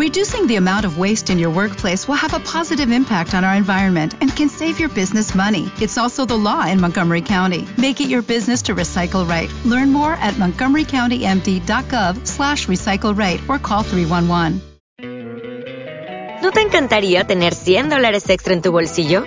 Reducing the amount of waste in your workplace will have a positive impact on our environment and can save your business money. It's also the law in Montgomery County. Make it your business to recycle right. Learn more at montgomerycountymd.gov slash recycle right or call 311. ¿No te encantaría tener 100 dólares extra en tu bolsillo?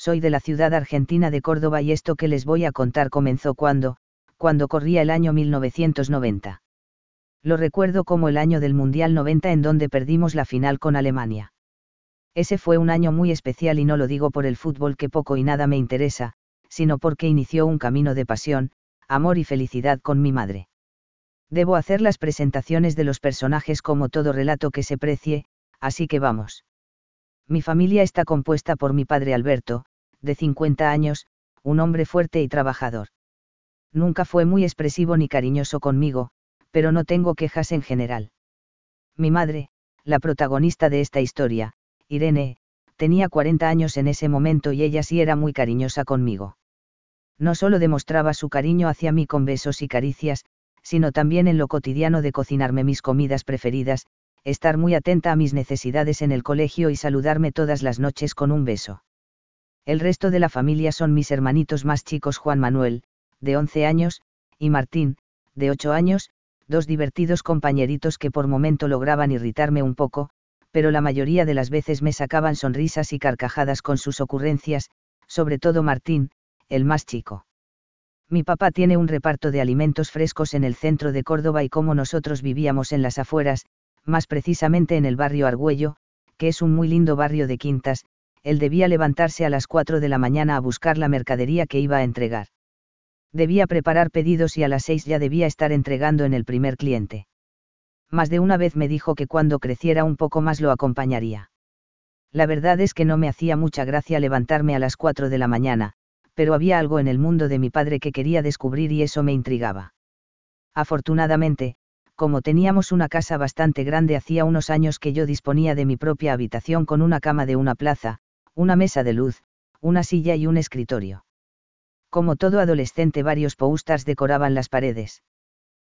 soy de la ciudad argentina de Córdoba y esto que les voy a contar comenzó cuando, cuando corría el año 1990. Lo recuerdo como el año del Mundial 90 en donde perdimos la final con Alemania. Ese fue un año muy especial y no lo digo por el fútbol que poco y nada me interesa, sino porque inició un camino de pasión, amor y felicidad con mi madre. Debo hacer las presentaciones de los personajes como todo relato que se precie, así que vamos. Mi familia está compuesta por mi padre Alberto, de 50 años, un hombre fuerte y trabajador. Nunca fue muy expresivo ni cariñoso conmigo, pero no tengo quejas en general. Mi madre, la protagonista de esta historia, Irene, tenía 40 años en ese momento y ella sí era muy cariñosa conmigo. No solo demostraba su cariño hacia mí con besos y caricias, sino también en lo cotidiano de cocinarme mis comidas preferidas, estar muy atenta a mis necesidades en el colegio y saludarme todas las noches con un beso. El resto de la familia son mis hermanitos más chicos Juan Manuel, de 11 años, y Martín, de 8 años, dos divertidos compañeritos que por momento lograban irritarme un poco, pero la mayoría de las veces me sacaban sonrisas y carcajadas con sus ocurrencias, sobre todo Martín, el más chico. Mi papá tiene un reparto de alimentos frescos en el centro de Córdoba y como nosotros vivíamos en las afueras, más precisamente en el barrio Argüello, que es un muy lindo barrio de quintas, él debía levantarse a las 4 de la mañana a buscar la mercadería que iba a entregar debía preparar pedidos y a las seis ya debía estar entregando en el primer cliente. Más de una vez me dijo que cuando creciera un poco más lo acompañaría. La verdad es que no me hacía mucha gracia levantarme a las cuatro de la mañana, pero había algo en el mundo de mi padre que quería descubrir y eso me intrigaba. Afortunadamente, como teníamos una casa bastante grande hacía unos años que yo disponía de mi propia habitación con una cama de una plaza, una mesa de luz, una silla y un escritorio. Como todo adolescente varios posters decoraban las paredes.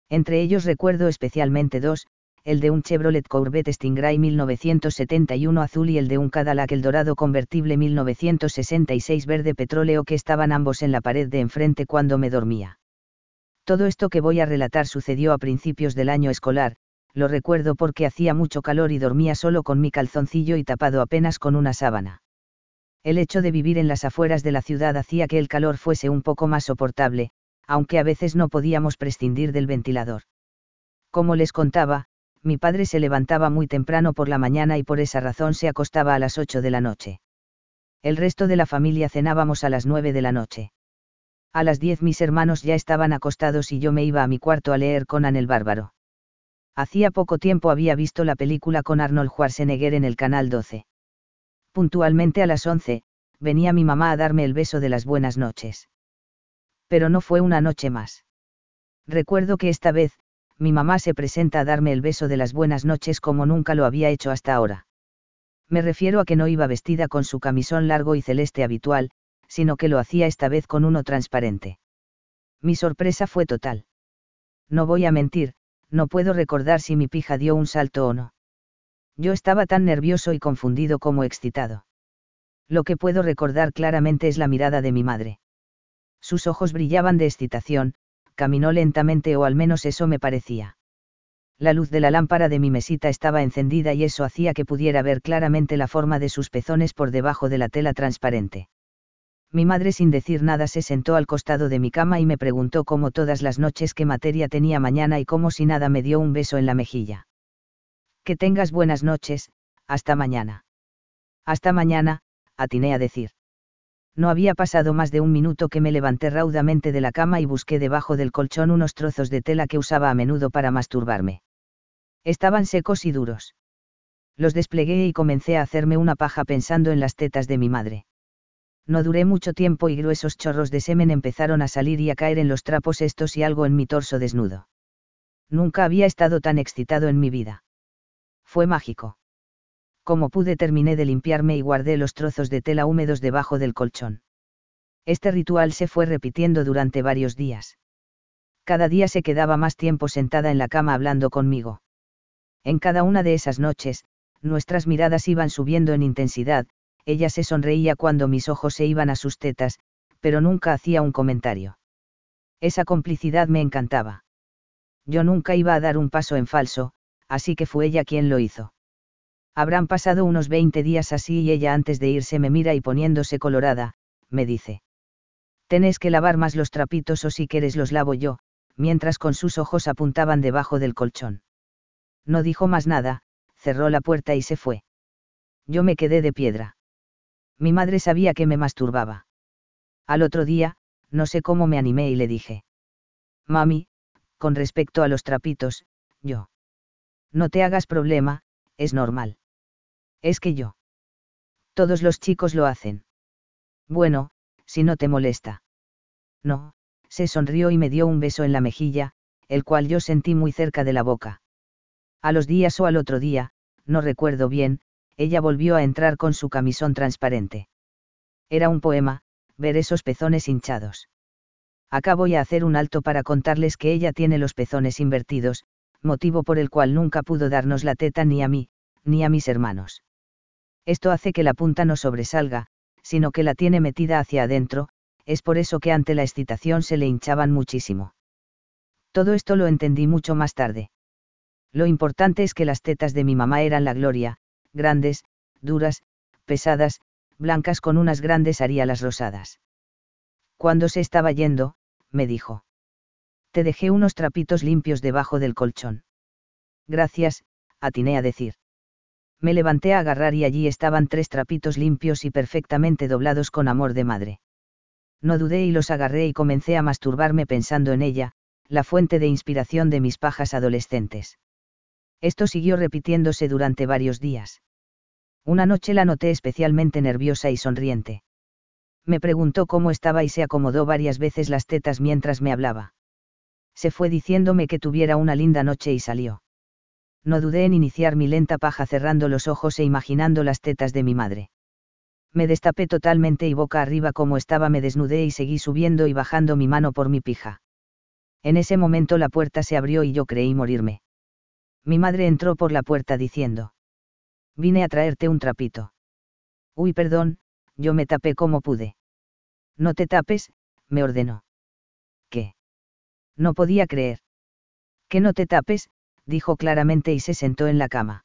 Entre ellos recuerdo especialmente dos, el de un Chevrolet Corvette Stingray 1971 azul y el de un Cadillac El Dorado convertible 1966 verde petróleo que estaban ambos en la pared de enfrente cuando me dormía. Todo esto que voy a relatar sucedió a principios del año escolar, lo recuerdo porque hacía mucho calor y dormía solo con mi calzoncillo y tapado apenas con una sábana el hecho de vivir en las afueras de la ciudad hacía que el calor fuese un poco más soportable, aunque a veces no podíamos prescindir del ventilador. Como les contaba, mi padre se levantaba muy temprano por la mañana y por esa razón se acostaba a las 8 de la noche. El resto de la familia cenábamos a las 9 de la noche. A las 10 mis hermanos ya estaban acostados y yo me iba a mi cuarto a leer Conan el Bárbaro. Hacía poco tiempo había visto la película con Arnold Schwarzenegger en el canal 12 puntualmente a las once, venía mi mamá a darme el beso de las buenas noches. Pero no fue una noche más. Recuerdo que esta vez, mi mamá se presenta a darme el beso de las buenas noches como nunca lo había hecho hasta ahora. Me refiero a que no iba vestida con su camisón largo y celeste habitual, sino que lo hacía esta vez con uno transparente. Mi sorpresa fue total. No voy a mentir, no puedo recordar si mi pija dio un salto o no. Yo estaba tan nervioso y confundido como excitado. Lo que puedo recordar claramente es la mirada de mi madre. Sus ojos brillaban de excitación, caminó lentamente o al menos eso me parecía. La luz de la lámpara de mi mesita estaba encendida y eso hacía que pudiera ver claramente la forma de sus pezones por debajo de la tela transparente. Mi madre sin decir nada se sentó al costado de mi cama y me preguntó como todas las noches qué materia tenía mañana y como si nada me dio un beso en la mejilla. Que tengas buenas noches, hasta mañana. Hasta mañana, atiné a decir. No había pasado más de un minuto que me levanté raudamente de la cama y busqué debajo del colchón unos trozos de tela que usaba a menudo para masturbarme. Estaban secos y duros. Los desplegué y comencé a hacerme una paja pensando en las tetas de mi madre. No duré mucho tiempo y gruesos chorros de semen empezaron a salir y a caer en los trapos estos y algo en mi torso desnudo. Nunca había estado tan excitado en mi vida. Fue mágico. Como pude terminé de limpiarme y guardé los trozos de tela húmedos debajo del colchón. Este ritual se fue repitiendo durante varios días. Cada día se quedaba más tiempo sentada en la cama hablando conmigo. En cada una de esas noches, nuestras miradas iban subiendo en intensidad, ella se sonreía cuando mis ojos se iban a sus tetas, pero nunca hacía un comentario. Esa complicidad me encantaba. Yo nunca iba a dar un paso en falso, así que fue ella quien lo hizo. Habrán pasado unos 20 días así y ella antes de irse me mira y poniéndose colorada, me dice. Tenés que lavar más los trapitos o si quieres los lavo yo, mientras con sus ojos apuntaban debajo del colchón. No dijo más nada, cerró la puerta y se fue. Yo me quedé de piedra. Mi madre sabía que me masturbaba. Al otro día, no sé cómo me animé y le dije. Mami, con respecto a los trapitos, yo. No te hagas problema, es normal. Es que yo. Todos los chicos lo hacen. Bueno, si no te molesta. No, se sonrió y me dio un beso en la mejilla, el cual yo sentí muy cerca de la boca. A los días o al otro día, no recuerdo bien, ella volvió a entrar con su camisón transparente. Era un poema, ver esos pezones hinchados. Acá voy a hacer un alto para contarles que ella tiene los pezones invertidos, motivo por el cual nunca pudo darnos la teta ni a mí, ni a mis hermanos. Esto hace que la punta no sobresalga, sino que la tiene metida hacia adentro, es por eso que ante la excitación se le hinchaban muchísimo. Todo esto lo entendí mucho más tarde. Lo importante es que las tetas de mi mamá eran la gloria, grandes, duras, pesadas, blancas con unas grandes areolas rosadas. Cuando se estaba yendo, me dijo. Te dejé unos trapitos limpios debajo del colchón. Gracias, atiné a decir. Me levanté a agarrar y allí estaban tres trapitos limpios y perfectamente doblados con amor de madre. No dudé y los agarré y comencé a masturbarme pensando en ella, la fuente de inspiración de mis pajas adolescentes. Esto siguió repitiéndose durante varios días. Una noche la noté especialmente nerviosa y sonriente. Me preguntó cómo estaba y se acomodó varias veces las tetas mientras me hablaba. Se fue diciéndome que tuviera una linda noche y salió. No dudé en iniciar mi lenta paja cerrando los ojos e imaginando las tetas de mi madre. Me destapé totalmente y boca arriba como estaba me desnudé y seguí subiendo y bajando mi mano por mi pija. En ese momento la puerta se abrió y yo creí morirme. Mi madre entró por la puerta diciendo. Vine a traerte un trapito. Uy, perdón, yo me tapé como pude. No te tapes, me ordenó. ¿Qué? No podía creer. Que no te tapes, dijo claramente y se sentó en la cama.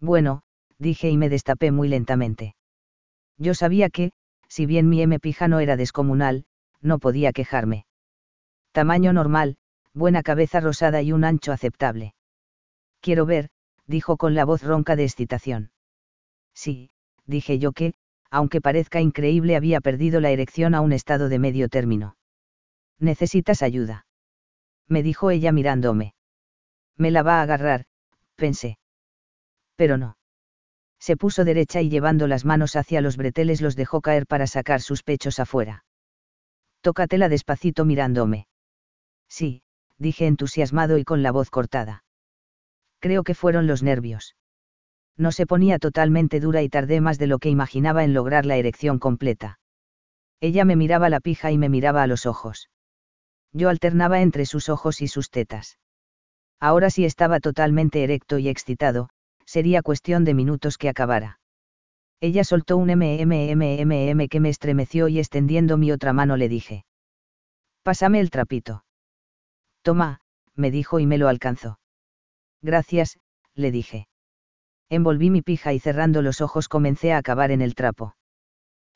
Bueno, dije y me destapé muy lentamente. Yo sabía que, si bien mi M pija no era descomunal, no podía quejarme. Tamaño normal, buena cabeza rosada y un ancho aceptable. Quiero ver, dijo con la voz ronca de excitación. Sí, dije yo que, aunque parezca increíble, había perdido la erección a un estado de medio término. Necesitas ayuda. Me dijo ella mirándome. Me la va a agarrar, pensé. Pero no. Se puso derecha y llevando las manos hacia los breteles los dejó caer para sacar sus pechos afuera. Tócatela despacito mirándome. Sí, dije entusiasmado y con la voz cortada creo que fueron los nervios. No se ponía totalmente dura y tardé más de lo que imaginaba en lograr la erección completa. Ella me miraba la pija y me miraba a los ojos. Yo alternaba entre sus ojos y sus tetas. Ahora sí estaba totalmente erecto y excitado, sería cuestión de minutos que acabara. Ella soltó un MMMMM que me estremeció y extendiendo mi otra mano le dije. Pásame el trapito. Toma, me dijo y me lo alcanzó. Gracias, le dije. Envolví mi pija y cerrando los ojos comencé a acabar en el trapo.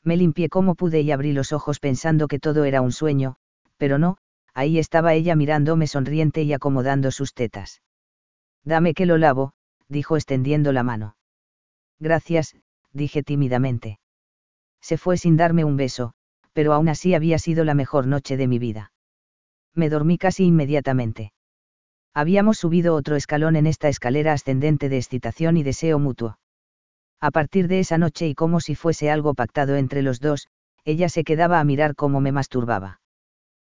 Me limpié como pude y abrí los ojos pensando que todo era un sueño, pero no, ahí estaba ella mirándome sonriente y acomodando sus tetas. Dame que lo lavo, dijo extendiendo la mano. Gracias, dije tímidamente. Se fue sin darme un beso, pero aún así había sido la mejor noche de mi vida. Me dormí casi inmediatamente. Habíamos subido otro escalón en esta escalera ascendente de excitación y deseo mutuo. A partir de esa noche y como si fuese algo pactado entre los dos, ella se quedaba a mirar cómo me masturbaba.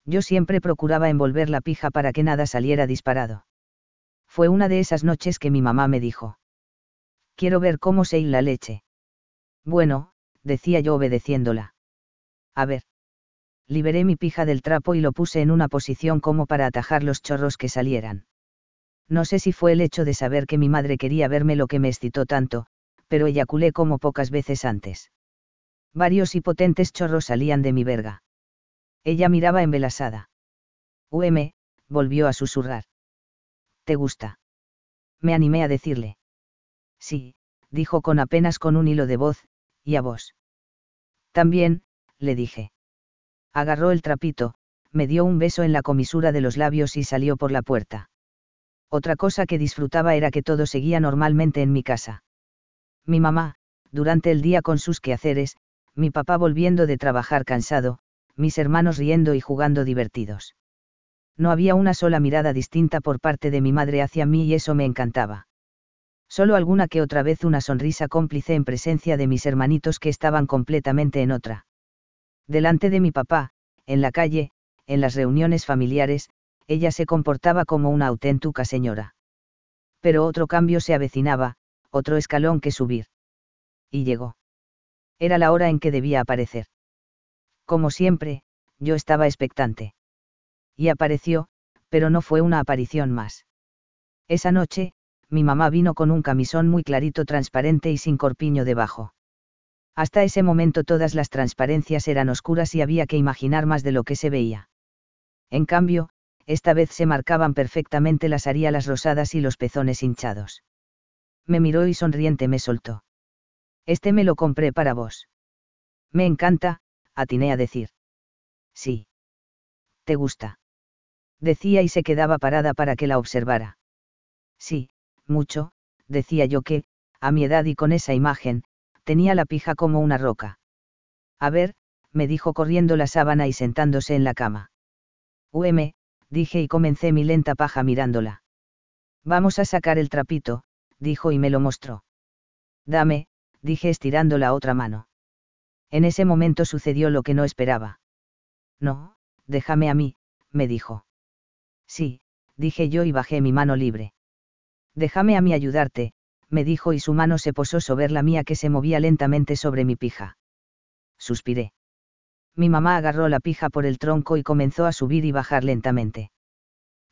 Yo siempre procuraba envolver la pija para que nada saliera disparado. Fue una de esas noches que mi mamá me dijo. Quiero ver cómo se hila la leche. Bueno, decía yo obedeciéndola. A ver. Liberé mi pija del trapo y lo puse en una posición como para atajar los chorros que salieran. No sé si fue el hecho de saber que mi madre quería verme lo que me excitó tanto, pero eyaculé como pocas veces antes. Varios y potentes chorros salían de mi verga. Ella miraba embelasada. UM, volvió a susurrar. ¿Te gusta? Me animé a decirle. Sí, dijo con apenas con un hilo de voz, y a vos. También, le dije. Agarró el trapito, me dio un beso en la comisura de los labios y salió por la puerta. Otra cosa que disfrutaba era que todo seguía normalmente en mi casa. Mi mamá, durante el día con sus quehaceres, mi papá volviendo de trabajar cansado, mis hermanos riendo y jugando divertidos. No había una sola mirada distinta por parte de mi madre hacia mí y eso me encantaba. Solo alguna que otra vez una sonrisa cómplice en presencia de mis hermanitos que estaban completamente en otra. Delante de mi papá, en la calle, en las reuniones familiares, ella se comportaba como una auténtica señora. Pero otro cambio se avecinaba, otro escalón que subir. Y llegó. Era la hora en que debía aparecer. Como siempre, yo estaba expectante. Y apareció, pero no fue una aparición más. Esa noche, mi mamá vino con un camisón muy clarito transparente y sin corpiño debajo. Hasta ese momento todas las transparencias eran oscuras y había que imaginar más de lo que se veía. En cambio, esta vez se marcaban perfectamente las aríalas rosadas y los pezones hinchados. Me miró y sonriente me soltó. Este me lo compré para vos. Me encanta, atiné a decir. Sí. ¿Te gusta? Decía y se quedaba parada para que la observara. Sí, mucho, decía yo que, a mi edad y con esa imagen, tenía la pija como una roca. A ver, me dijo corriendo la sábana y sentándose en la cama. UM, dije y comencé mi lenta paja mirándola. Vamos a sacar el trapito, dijo y me lo mostró. Dame, dije estirando la otra mano. En ese momento sucedió lo que no esperaba. No, déjame a mí, me dijo. Sí, dije yo y bajé mi mano libre. Déjame a mí ayudarte, me dijo y su mano se posó sobre la mía que se movía lentamente sobre mi pija. Suspiré. Mi mamá agarró la pija por el tronco y comenzó a subir y bajar lentamente.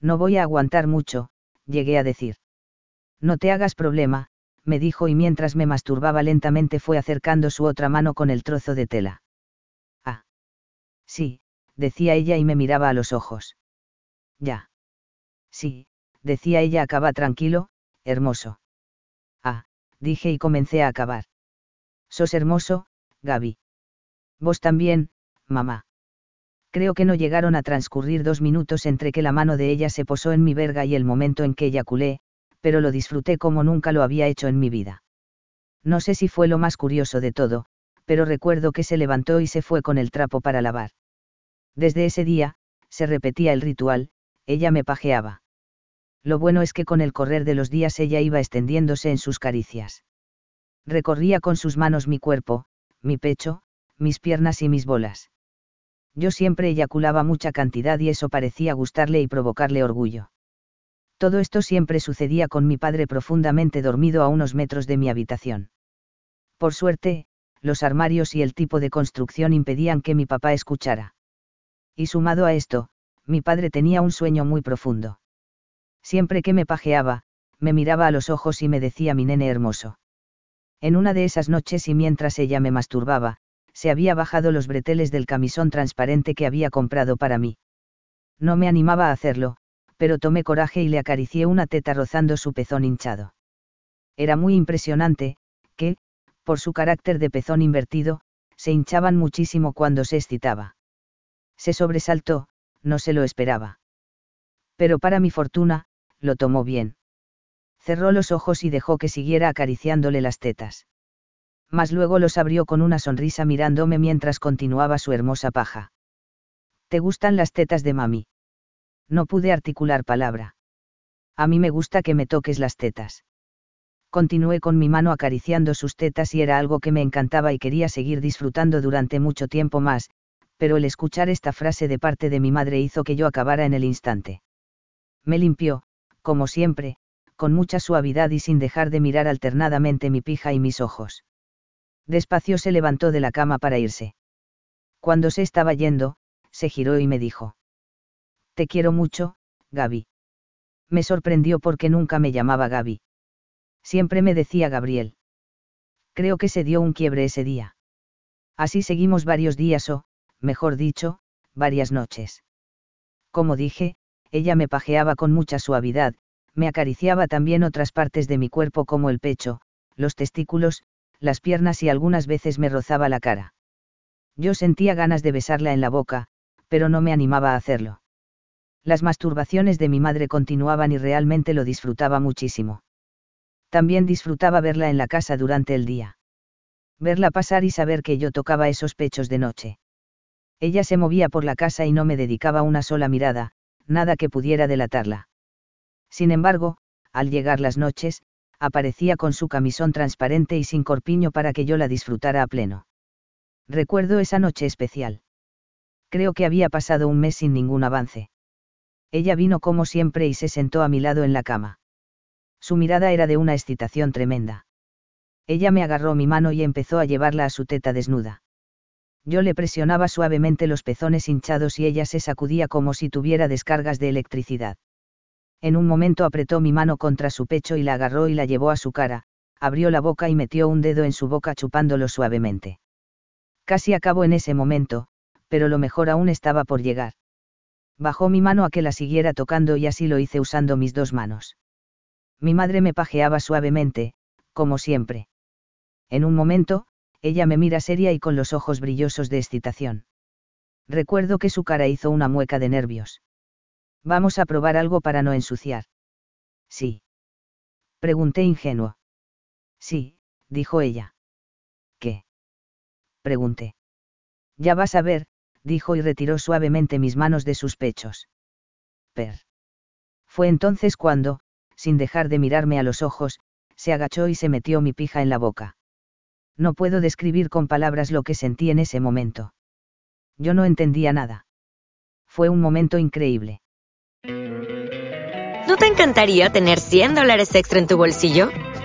No voy a aguantar mucho, llegué a decir. No te hagas problema, me dijo y mientras me masturbaba lentamente fue acercando su otra mano con el trozo de tela. Ah. Sí, decía ella y me miraba a los ojos. Ya. Sí, decía ella acaba tranquilo, hermoso. Ah, dije y comencé a acabar. Sos hermoso, Gaby. Vos también, mamá. Creo que no llegaron a transcurrir dos minutos entre que la mano de ella se posó en mi verga y el momento en que eyaculé, pero lo disfruté como nunca lo había hecho en mi vida. No sé si fue lo más curioso de todo, pero recuerdo que se levantó y se fue con el trapo para lavar. Desde ese día, se repetía el ritual, ella me pajeaba lo bueno es que con el correr de los días ella iba extendiéndose en sus caricias. Recorría con sus manos mi cuerpo, mi pecho, mis piernas y mis bolas. Yo siempre eyaculaba mucha cantidad y eso parecía gustarle y provocarle orgullo. Todo esto siempre sucedía con mi padre profundamente dormido a unos metros de mi habitación. Por suerte, los armarios y el tipo de construcción impedían que mi papá escuchara. Y sumado a esto, mi padre tenía un sueño muy profundo. Siempre que me pajeaba, me miraba a los ojos y me decía mi nene hermoso. En una de esas noches y mientras ella me masturbaba, se había bajado los breteles del camisón transparente que había comprado para mí. No me animaba a hacerlo, pero tomé coraje y le acaricié una teta rozando su pezón hinchado. Era muy impresionante, que, por su carácter de pezón invertido, se hinchaban muchísimo cuando se excitaba. Se sobresaltó, no se lo esperaba. Pero para mi fortuna, lo tomó bien. Cerró los ojos y dejó que siguiera acariciándole las tetas. Mas luego los abrió con una sonrisa mirándome mientras continuaba su hermosa paja. ¿Te gustan las tetas de mami? No pude articular palabra. A mí me gusta que me toques las tetas. Continué con mi mano acariciando sus tetas y era algo que me encantaba y quería seguir disfrutando durante mucho tiempo más, pero el escuchar esta frase de parte de mi madre hizo que yo acabara en el instante. Me limpió, como siempre, con mucha suavidad y sin dejar de mirar alternadamente mi pija y mis ojos. Despacio se levantó de la cama para irse. Cuando se estaba yendo, se giró y me dijo. Te quiero mucho, Gaby. Me sorprendió porque nunca me llamaba Gaby. Siempre me decía Gabriel. Creo que se dio un quiebre ese día. Así seguimos varios días o, mejor dicho, varias noches. Como dije, ella me pajeaba con mucha suavidad, me acariciaba también otras partes de mi cuerpo como el pecho, los testículos, las piernas y algunas veces me rozaba la cara. Yo sentía ganas de besarla en la boca, pero no me animaba a hacerlo. Las masturbaciones de mi madre continuaban y realmente lo disfrutaba muchísimo. También disfrutaba verla en la casa durante el día. Verla pasar y saber que yo tocaba esos pechos de noche. Ella se movía por la casa y no me dedicaba una sola mirada, nada que pudiera delatarla. Sin embargo, al llegar las noches, aparecía con su camisón transparente y sin corpiño para que yo la disfrutara a pleno. Recuerdo esa noche especial. Creo que había pasado un mes sin ningún avance. Ella vino como siempre y se sentó a mi lado en la cama. Su mirada era de una excitación tremenda. Ella me agarró mi mano y empezó a llevarla a su teta desnuda. Yo le presionaba suavemente los pezones hinchados y ella se sacudía como si tuviera descargas de electricidad. En un momento apretó mi mano contra su pecho y la agarró y la llevó a su cara, abrió la boca y metió un dedo en su boca chupándolo suavemente. Casi acabó en ese momento, pero lo mejor aún estaba por llegar. Bajó mi mano a que la siguiera tocando y así lo hice usando mis dos manos. Mi madre me pajeaba suavemente, como siempre. En un momento, ella me mira seria y con los ojos brillosos de excitación. Recuerdo que su cara hizo una mueca de nervios. Vamos a probar algo para no ensuciar. Sí. Pregunté ingenuo. Sí, dijo ella. ¿Qué? Pregunté. Ya vas a ver, dijo y retiró suavemente mis manos de sus pechos. Per. Fue entonces cuando, sin dejar de mirarme a los ojos, se agachó y se metió mi pija en la boca. No puedo describir con palabras lo que sentí en ese momento. Yo no entendía nada. Fue un momento increíble. ¿No te encantaría tener 100 dólares extra en tu bolsillo?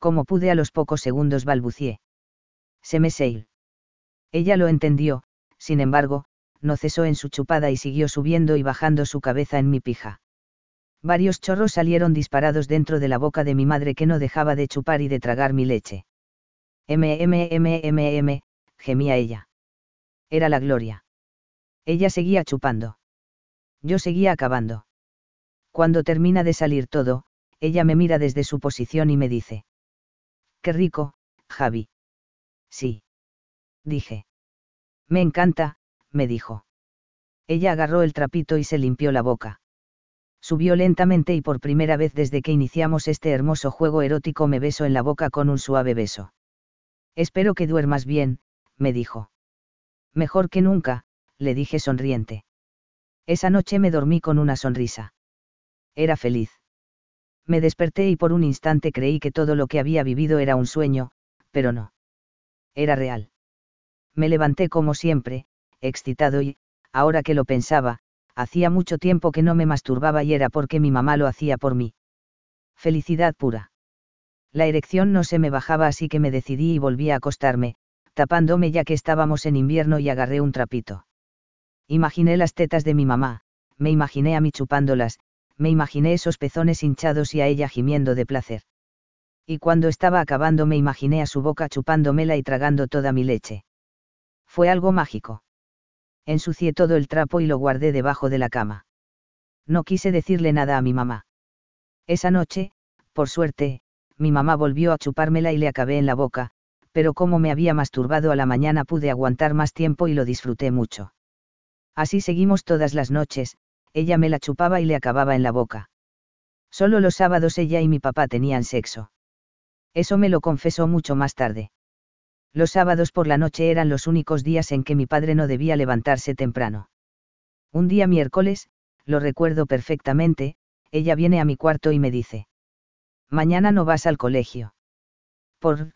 Como pude a los pocos segundos balbucié. Se me. Ella lo entendió, sin embargo, no cesó en su chupada y siguió subiendo y bajando su cabeza en mi pija. Varios chorros salieron disparados dentro de la boca de mi madre que no dejaba de chupar y de tragar mi leche. M, M, M, M, M, gemía ella. Era la gloria. Ella seguía chupando. Yo seguía acabando. Cuando termina de salir todo, ella me mira desde su posición y me dice. Qué rico, Javi. Sí. Dije. Me encanta, me dijo. Ella agarró el trapito y se limpió la boca. Subió lentamente y por primera vez desde que iniciamos este hermoso juego erótico me besó en la boca con un suave beso. Espero que duermas bien, me dijo. Mejor que nunca, le dije sonriente. Esa noche me dormí con una sonrisa. Era feliz. Me desperté y por un instante creí que todo lo que había vivido era un sueño, pero no. Era real. Me levanté como siempre, excitado y, ahora que lo pensaba, hacía mucho tiempo que no me masturbaba y era porque mi mamá lo hacía por mí. Felicidad pura. La erección no se me bajaba así que me decidí y volví a acostarme, tapándome ya que estábamos en invierno y agarré un trapito. Imaginé las tetas de mi mamá, me imaginé a mí chupándolas, me imaginé esos pezones hinchados y a ella gimiendo de placer. Y cuando estaba acabando me imaginé a su boca chupándomela y tragando toda mi leche. Fue algo mágico. Ensucié todo el trapo y lo guardé debajo de la cama. No quise decirle nada a mi mamá. Esa noche, por suerte, mi mamá volvió a chupármela y le acabé en la boca, pero como me había masturbado a la mañana pude aguantar más tiempo y lo disfruté mucho. Así seguimos todas las noches, ella me la chupaba y le acababa en la boca. Solo los sábados ella y mi papá tenían sexo. Eso me lo confesó mucho más tarde. Los sábados por la noche eran los únicos días en que mi padre no debía levantarse temprano. Un día miércoles, lo recuerdo perfectamente, ella viene a mi cuarto y me dice. Mañana no vas al colegio. Por,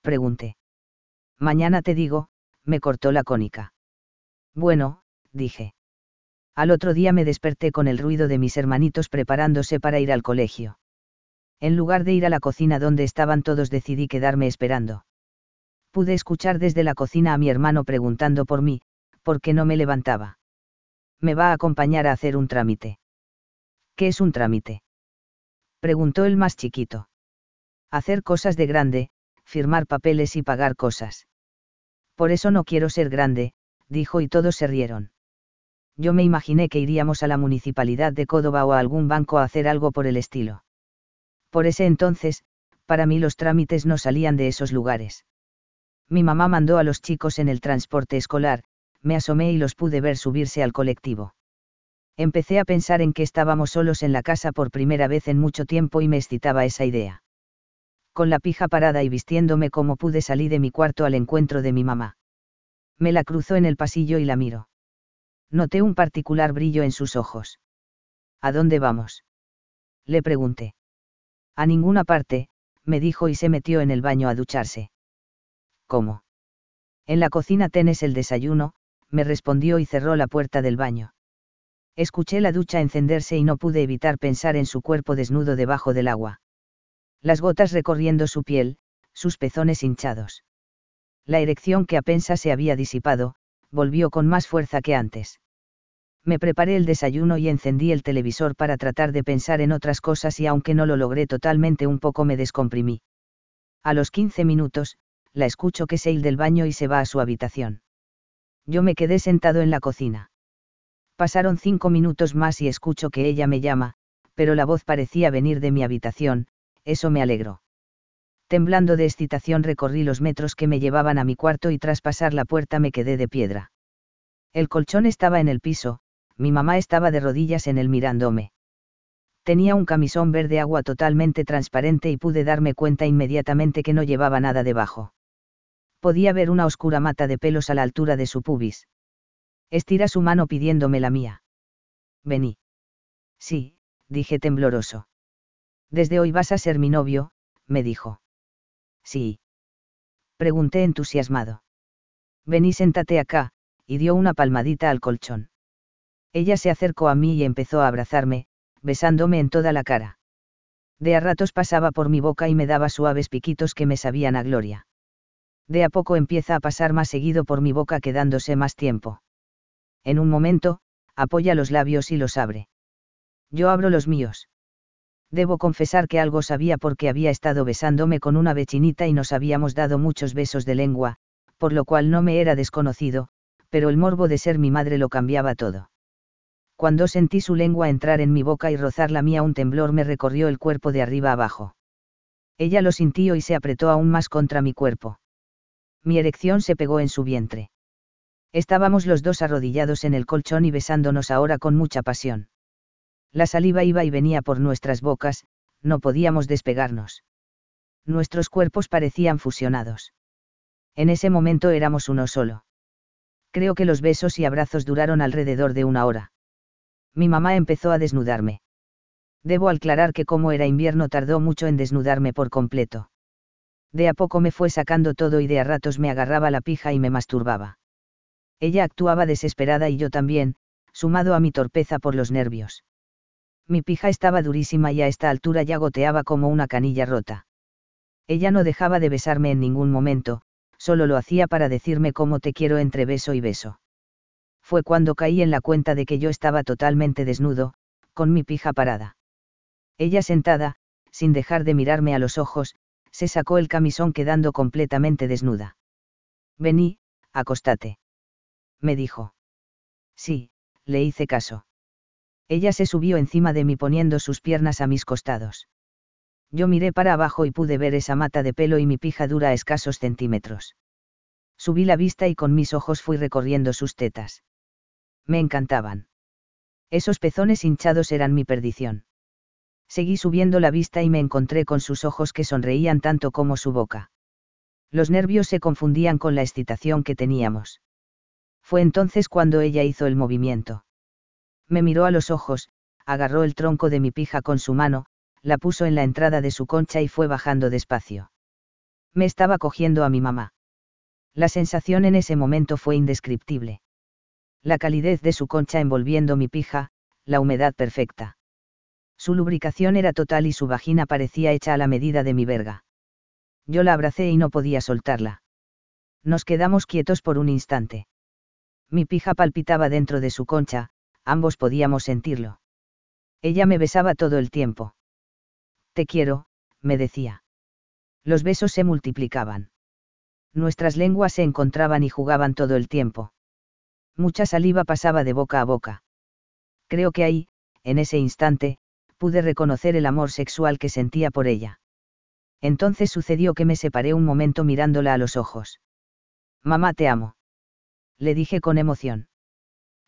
pregunté. Mañana te digo, me cortó la cónica. Bueno, dije. Al otro día me desperté con el ruido de mis hermanitos preparándose para ir al colegio. En lugar de ir a la cocina donde estaban todos decidí quedarme esperando. Pude escuchar desde la cocina a mi hermano preguntando por mí, ¿por qué no me levantaba? Me va a acompañar a hacer un trámite. ¿Qué es un trámite? Preguntó el más chiquito. Hacer cosas de grande, firmar papeles y pagar cosas. Por eso no quiero ser grande, dijo y todos se rieron. Yo me imaginé que iríamos a la municipalidad de Córdoba o a algún banco a hacer algo por el estilo. Por ese entonces, para mí los trámites no salían de esos lugares. Mi mamá mandó a los chicos en el transporte escolar, me asomé y los pude ver subirse al colectivo. Empecé a pensar en que estábamos solos en la casa por primera vez en mucho tiempo y me excitaba esa idea. Con la pija parada y vistiéndome como pude salí de mi cuarto al encuentro de mi mamá. Me la cruzó en el pasillo y la miro. Noté un particular brillo en sus ojos. ¿A dónde vamos? Le pregunté. A ninguna parte, me dijo y se metió en el baño a ducharse. ¿Cómo? En la cocina tenés el desayuno, me respondió y cerró la puerta del baño. Escuché la ducha encenderse y no pude evitar pensar en su cuerpo desnudo debajo del agua. Las gotas recorriendo su piel, sus pezones hinchados. La erección que apenas se había disipado, volvió con más fuerza que antes. Me preparé el desayuno y encendí el televisor para tratar de pensar en otras cosas y aunque no lo logré totalmente un poco me descomprimí. A los 15 minutos, la escucho que se del baño y se va a su habitación. Yo me quedé sentado en la cocina. Pasaron cinco minutos más y escucho que ella me llama, pero la voz parecía venir de mi habitación, eso me alegró. Temblando de excitación recorrí los metros que me llevaban a mi cuarto y tras pasar la puerta me quedé de piedra. El colchón estaba en el piso, mi mamá estaba de rodillas en él mirándome. Tenía un camisón verde agua totalmente transparente y pude darme cuenta inmediatamente que no llevaba nada debajo. Podía ver una oscura mata de pelos a la altura de su pubis. Estira su mano pidiéndome la mía. Vení. Sí, dije tembloroso. Desde hoy vas a ser mi novio, me dijo. Sí. Pregunté entusiasmado. Vení, séntate acá, y dio una palmadita al colchón. Ella se acercó a mí y empezó a abrazarme, besándome en toda la cara. De a ratos pasaba por mi boca y me daba suaves piquitos que me sabían a gloria. De a poco empieza a pasar más seguido por mi boca quedándose más tiempo. En un momento, apoya los labios y los abre. Yo abro los míos. Debo confesar que algo sabía porque había estado besándome con una vechinita y nos habíamos dado muchos besos de lengua, por lo cual no me era desconocido, pero el morbo de ser mi madre lo cambiaba todo. Cuando sentí su lengua entrar en mi boca y rozar la mía un temblor me recorrió el cuerpo de arriba abajo. Ella lo sintió y se apretó aún más contra mi cuerpo. Mi erección se pegó en su vientre. Estábamos los dos arrodillados en el colchón y besándonos ahora con mucha pasión. La saliva iba y venía por nuestras bocas, no podíamos despegarnos. Nuestros cuerpos parecían fusionados. En ese momento éramos uno solo. Creo que los besos y abrazos duraron alrededor de una hora. Mi mamá empezó a desnudarme. Debo aclarar que como era invierno tardó mucho en desnudarme por completo. De a poco me fue sacando todo y de a ratos me agarraba la pija y me masturbaba. Ella actuaba desesperada y yo también, sumado a mi torpeza por los nervios. Mi pija estaba durísima y a esta altura ya goteaba como una canilla rota. Ella no dejaba de besarme en ningún momento, solo lo hacía para decirme cómo te quiero entre beso y beso. Fue cuando caí en la cuenta de que yo estaba totalmente desnudo, con mi pija parada. Ella sentada, sin dejar de mirarme a los ojos, se sacó el camisón quedando completamente desnuda. Vení, acostate. Me dijo. Sí, le hice caso. Ella se subió encima de mí poniendo sus piernas a mis costados. Yo miré para abajo y pude ver esa mata de pelo y mi pija dura a escasos centímetros. Subí la vista y con mis ojos fui recorriendo sus tetas. Me encantaban. Esos pezones hinchados eran mi perdición. Seguí subiendo la vista y me encontré con sus ojos que sonreían tanto como su boca. Los nervios se confundían con la excitación que teníamos. Fue entonces cuando ella hizo el movimiento. Me miró a los ojos, agarró el tronco de mi pija con su mano, la puso en la entrada de su concha y fue bajando despacio. Me estaba cogiendo a mi mamá. La sensación en ese momento fue indescriptible. La calidez de su concha envolviendo mi pija, la humedad perfecta. Su lubricación era total y su vagina parecía hecha a la medida de mi verga. Yo la abracé y no podía soltarla. Nos quedamos quietos por un instante. Mi pija palpitaba dentro de su concha, ambos podíamos sentirlo. Ella me besaba todo el tiempo. Te quiero, me decía. Los besos se multiplicaban. Nuestras lenguas se encontraban y jugaban todo el tiempo. Mucha saliva pasaba de boca a boca. Creo que ahí, en ese instante, pude reconocer el amor sexual que sentía por ella. Entonces sucedió que me separé un momento mirándola a los ojos. Mamá te amo. Le dije con emoción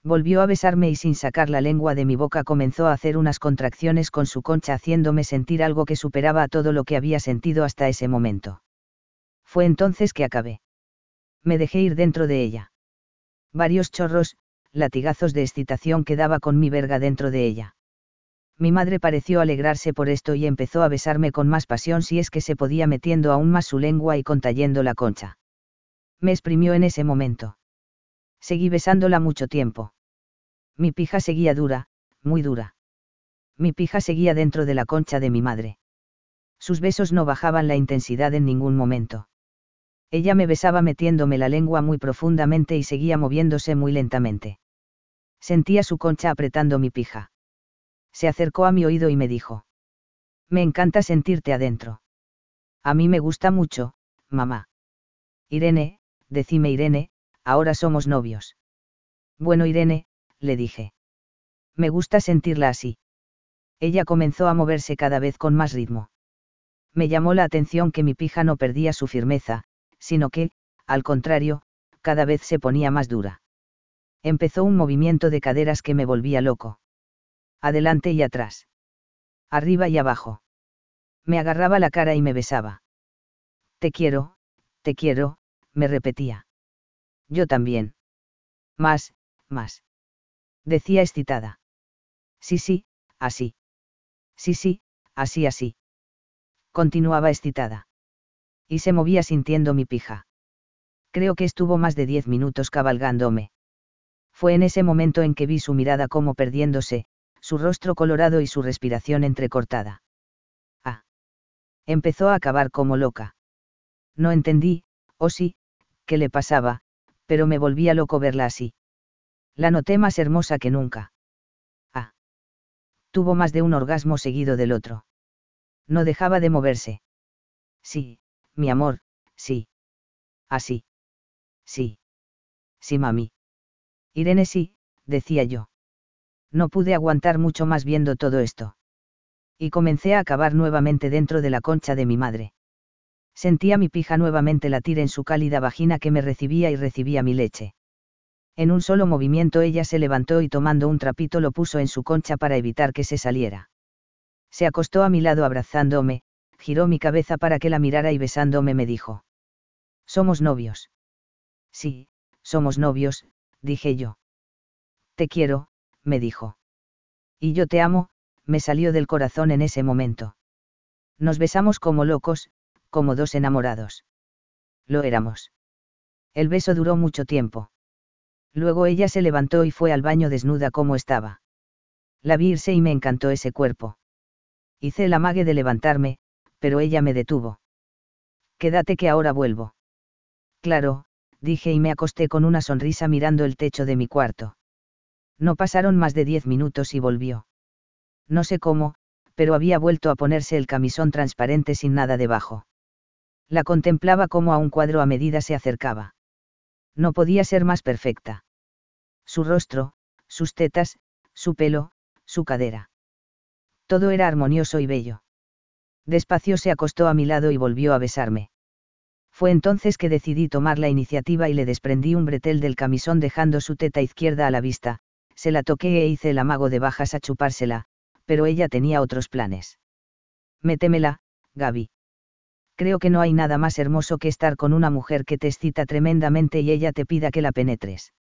volvió a besarme y sin sacar la lengua de mi boca comenzó a hacer unas contracciones con su concha haciéndome sentir algo que superaba a todo lo que había sentido hasta ese momento. Fue entonces que acabé. Me dejé ir dentro de ella. Varios chorros, latigazos de excitación que daba con mi verga dentro de ella. Mi madre pareció alegrarse por esto y empezó a besarme con más pasión si es que se podía metiendo aún más su lengua y contayendo la concha. Me exprimió en ese momento. Seguí besándola mucho tiempo. Mi pija seguía dura, muy dura. Mi pija seguía dentro de la concha de mi madre. Sus besos no bajaban la intensidad en ningún momento. Ella me besaba metiéndome la lengua muy profundamente y seguía moviéndose muy lentamente. Sentía su concha apretando mi pija. Se acercó a mi oído y me dijo. Me encanta sentirte adentro. A mí me gusta mucho, mamá. Irene, decime Irene, ahora somos novios. Bueno, Irene, le dije. Me gusta sentirla así. Ella comenzó a moverse cada vez con más ritmo. Me llamó la atención que mi pija no perdía su firmeza, sino que, al contrario, cada vez se ponía más dura. Empezó un movimiento de caderas que me volvía loco. Adelante y atrás. Arriba y abajo. Me agarraba la cara y me besaba. Te quiero, te quiero, me repetía. Yo también. Más, más. Decía excitada. Sí, sí, así. Sí, sí, así, así. Continuaba excitada. Y se movía sintiendo mi pija. Creo que estuvo más de diez minutos cabalgándome. Fue en ese momento en que vi su mirada como perdiéndose, su rostro colorado y su respiración entrecortada. Ah. Empezó a acabar como loca. No entendí, o sí, qué le pasaba, pero me volvía loco verla así. La noté más hermosa que nunca. Ah. Tuvo más de un orgasmo seguido del otro. No dejaba de moverse. Sí, mi amor, sí. Así. Sí. Sí, mami. Irene sí, decía yo. No pude aguantar mucho más viendo todo esto. Y comencé a acabar nuevamente dentro de la concha de mi madre. Sentía mi pija nuevamente latir en su cálida vagina que me recibía y recibía mi leche. En un solo movimiento ella se levantó y tomando un trapito lo puso en su concha para evitar que se saliera. Se acostó a mi lado abrazándome, giró mi cabeza para que la mirara y besándome me dijo. Somos novios. Sí, somos novios, dije yo. Te quiero, me dijo. Y yo te amo, me salió del corazón en ese momento. Nos besamos como locos, como dos enamorados. Lo éramos. El beso duró mucho tiempo. Luego ella se levantó y fue al baño desnuda como estaba. La vi irse y me encantó ese cuerpo. Hice el amague de levantarme, pero ella me detuvo. Quédate que ahora vuelvo. Claro, dije y me acosté con una sonrisa mirando el techo de mi cuarto. No pasaron más de diez minutos y volvió. No sé cómo, pero había vuelto a ponerse el camisón transparente sin nada debajo. La contemplaba como a un cuadro a medida se acercaba. No podía ser más perfecta. Su rostro, sus tetas, su pelo, su cadera. Todo era armonioso y bello. Despacio se acostó a mi lado y volvió a besarme. Fue entonces que decidí tomar la iniciativa y le desprendí un bretel del camisón dejando su teta izquierda a la vista, se la toqué e hice el amago de bajas a chupársela, pero ella tenía otros planes. Métemela, Gaby. Creo que no hay nada más hermoso que estar con una mujer que te excita tremendamente y ella te pida que la penetres.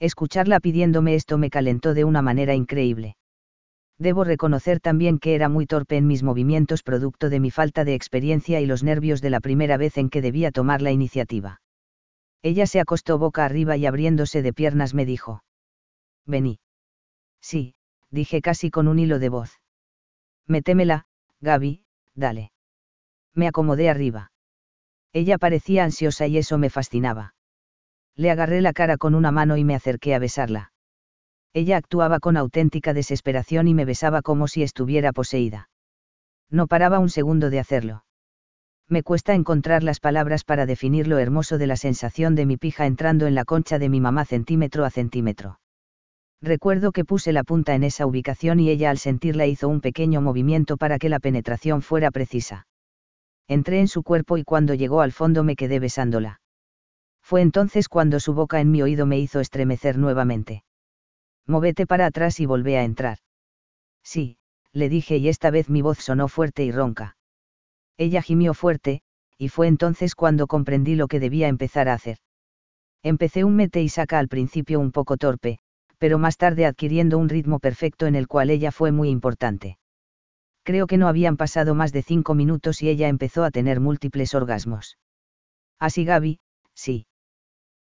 Escucharla pidiéndome esto me calentó de una manera increíble. Debo reconocer también que era muy torpe en mis movimientos producto de mi falta de experiencia y los nervios de la primera vez en que debía tomar la iniciativa. Ella se acostó boca arriba y abriéndose de piernas me dijo. Vení. Sí, dije casi con un hilo de voz. Métemela, Gaby, dale. Me acomodé arriba. Ella parecía ansiosa y eso me fascinaba. Le agarré la cara con una mano y me acerqué a besarla. Ella actuaba con auténtica desesperación y me besaba como si estuviera poseída. No paraba un segundo de hacerlo. Me cuesta encontrar las palabras para definir lo hermoso de la sensación de mi pija entrando en la concha de mi mamá centímetro a centímetro. Recuerdo que puse la punta en esa ubicación y ella al sentirla hizo un pequeño movimiento para que la penetración fuera precisa. Entré en su cuerpo y cuando llegó al fondo me quedé besándola. Fue entonces cuando su boca en mi oído me hizo estremecer nuevamente. Móvete para atrás y volvé a entrar. Sí, le dije y esta vez mi voz sonó fuerte y ronca. Ella gimió fuerte, y fue entonces cuando comprendí lo que debía empezar a hacer. Empecé un mete y saca al principio un poco torpe, pero más tarde adquiriendo un ritmo perfecto en el cual ella fue muy importante. Creo que no habían pasado más de cinco minutos y ella empezó a tener múltiples orgasmos. Así Gaby, sí.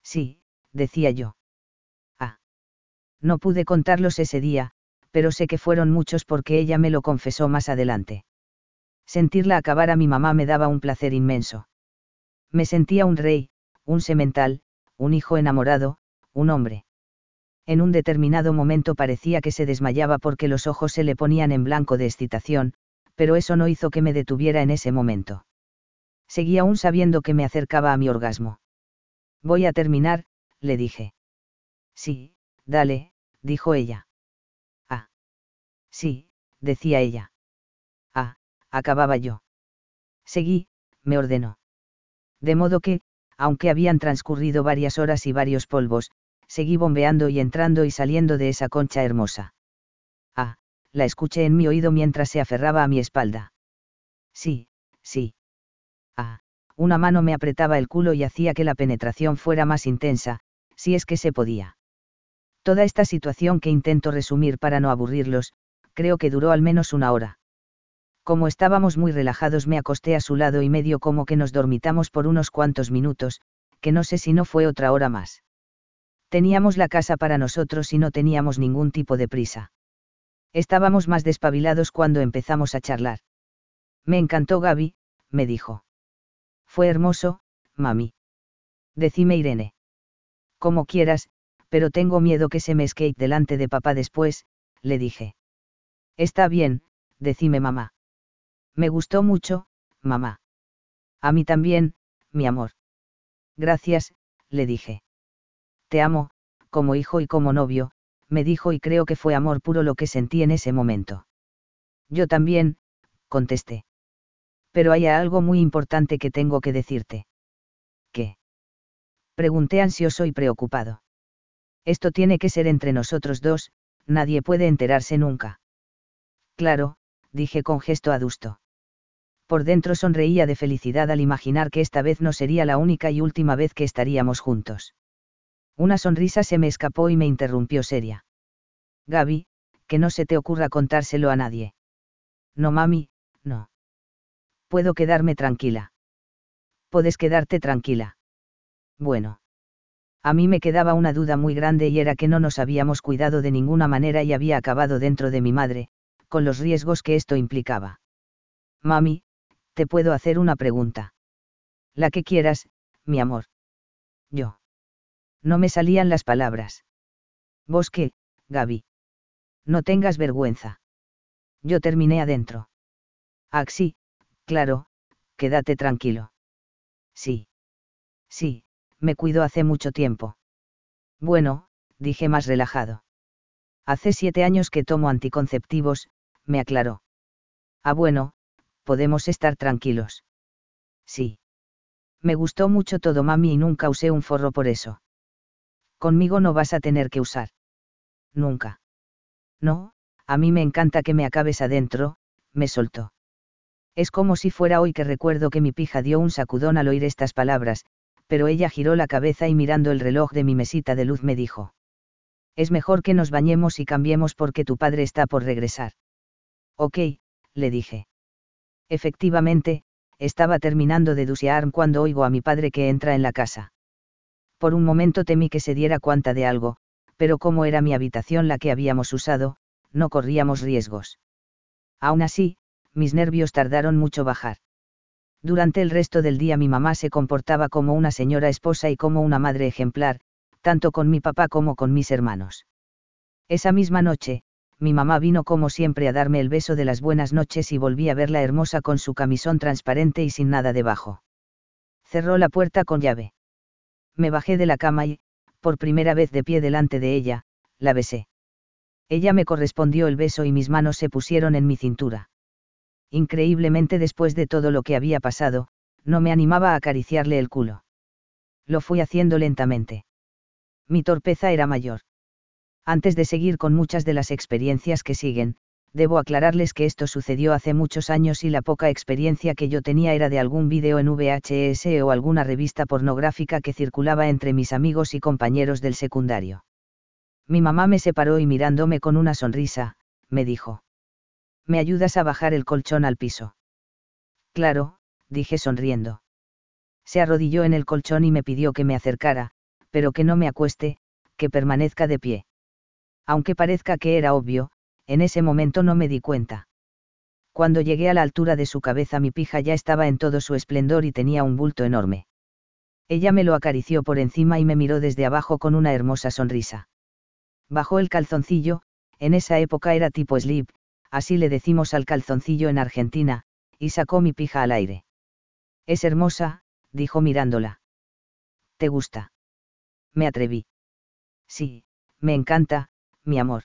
Sí, decía yo. No pude contarlos ese día, pero sé que fueron muchos porque ella me lo confesó más adelante. Sentirla acabar a mi mamá me daba un placer inmenso. Me sentía un rey, un semental, un hijo enamorado, un hombre. En un determinado momento parecía que se desmayaba porque los ojos se le ponían en blanco de excitación, pero eso no hizo que me detuviera en ese momento. Seguía aún sabiendo que me acercaba a mi orgasmo. Voy a terminar, le dije. Sí, Dale, dijo ella. Ah. Sí, decía ella. Ah, acababa yo. Seguí, me ordenó. De modo que, aunque habían transcurrido varias horas y varios polvos, seguí bombeando y entrando y saliendo de esa concha hermosa. Ah, la escuché en mi oído mientras se aferraba a mi espalda. Sí, sí. Ah, una mano me apretaba el culo y hacía que la penetración fuera más intensa, si es que se podía. Toda esta situación que intento resumir para no aburrirlos, creo que duró al menos una hora. Como estábamos muy relajados me acosté a su lado y medio como que nos dormitamos por unos cuantos minutos, que no sé si no fue otra hora más. Teníamos la casa para nosotros y no teníamos ningún tipo de prisa. Estábamos más despabilados cuando empezamos a charlar. Me encantó Gaby, me dijo. Fue hermoso, mami. Decime Irene. Como quieras, pero tengo miedo que se me escape delante de papá después, le dije. Está bien, decime mamá. Me gustó mucho, mamá. A mí también, mi amor. Gracias, le dije. Te amo, como hijo y como novio, me dijo y creo que fue amor puro lo que sentí en ese momento. Yo también, contesté. Pero hay algo muy importante que tengo que decirte. ¿Qué? Pregunté ansioso y preocupado. Esto tiene que ser entre nosotros dos, nadie puede enterarse nunca. Claro, dije con gesto adusto. Por dentro sonreía de felicidad al imaginar que esta vez no sería la única y última vez que estaríamos juntos. Una sonrisa se me escapó y me interrumpió seria. Gaby, que no se te ocurra contárselo a nadie. No, mami, no. Puedo quedarme tranquila. Puedes quedarte tranquila. Bueno. A mí me quedaba una duda muy grande y era que no nos habíamos cuidado de ninguna manera y había acabado dentro de mi madre, con los riesgos que esto implicaba. Mami, ¿te puedo hacer una pregunta? La que quieras, mi amor. Yo. No me salían las palabras. ¿Vos qué, Gaby? No tengas vergüenza. Yo terminé adentro. Ah, sí, claro, quédate tranquilo. Sí. Sí, me cuido hace mucho tiempo. Bueno, dije más relajado. Hace siete años que tomo anticonceptivos, me aclaró. Ah, bueno, podemos estar tranquilos. Sí. Me gustó mucho todo mami y nunca usé un forro por eso. Conmigo no vas a tener que usar. Nunca. No, a mí me encanta que me acabes adentro, me soltó. Es como si fuera hoy que recuerdo que mi pija dio un sacudón al oír estas palabras, pero ella giró la cabeza y mirando el reloj de mi mesita de luz me dijo. Es mejor que nos bañemos y cambiemos porque tu padre está por regresar. Ok, le dije. Efectivamente, estaba terminando de dusear cuando oigo a mi padre que entra en la casa. Por un momento temí que se diera cuenta de algo, pero como era mi habitación la que habíamos usado, no corríamos riesgos. Aún así, mis nervios tardaron mucho bajar. Durante el resto del día mi mamá se comportaba como una señora esposa y como una madre ejemplar, tanto con mi papá como con mis hermanos. Esa misma noche, mi mamá vino como siempre a darme el beso de las buenas noches y volví a verla hermosa con su camisón transparente y sin nada debajo. Cerró la puerta con llave. Me bajé de la cama y, por primera vez de pie delante de ella, la besé. Ella me correspondió el beso y mis manos se pusieron en mi cintura. Increíblemente después de todo lo que había pasado, no me animaba a acariciarle el culo. Lo fui haciendo lentamente. Mi torpeza era mayor. Antes de seguir con muchas de las experiencias que siguen, debo aclararles que esto sucedió hace muchos años y la poca experiencia que yo tenía era de algún vídeo en VHS o alguna revista pornográfica que circulaba entre mis amigos y compañeros del secundario. Mi mamá me separó y mirándome con una sonrisa, me dijo. ¿Me ayudas a bajar el colchón al piso? Claro, dije sonriendo. Se arrodilló en el colchón y me pidió que me acercara, pero que no me acueste, que permanezca de pie aunque parezca que era obvio, en ese momento no me di cuenta. Cuando llegué a la altura de su cabeza mi pija ya estaba en todo su esplendor y tenía un bulto enorme. Ella me lo acarició por encima y me miró desde abajo con una hermosa sonrisa. Bajó el calzoncillo, en esa época era tipo slip, así le decimos al calzoncillo en Argentina, y sacó mi pija al aire. Es hermosa, dijo mirándola. ¿Te gusta? Me atreví. Sí, me encanta, mi amor.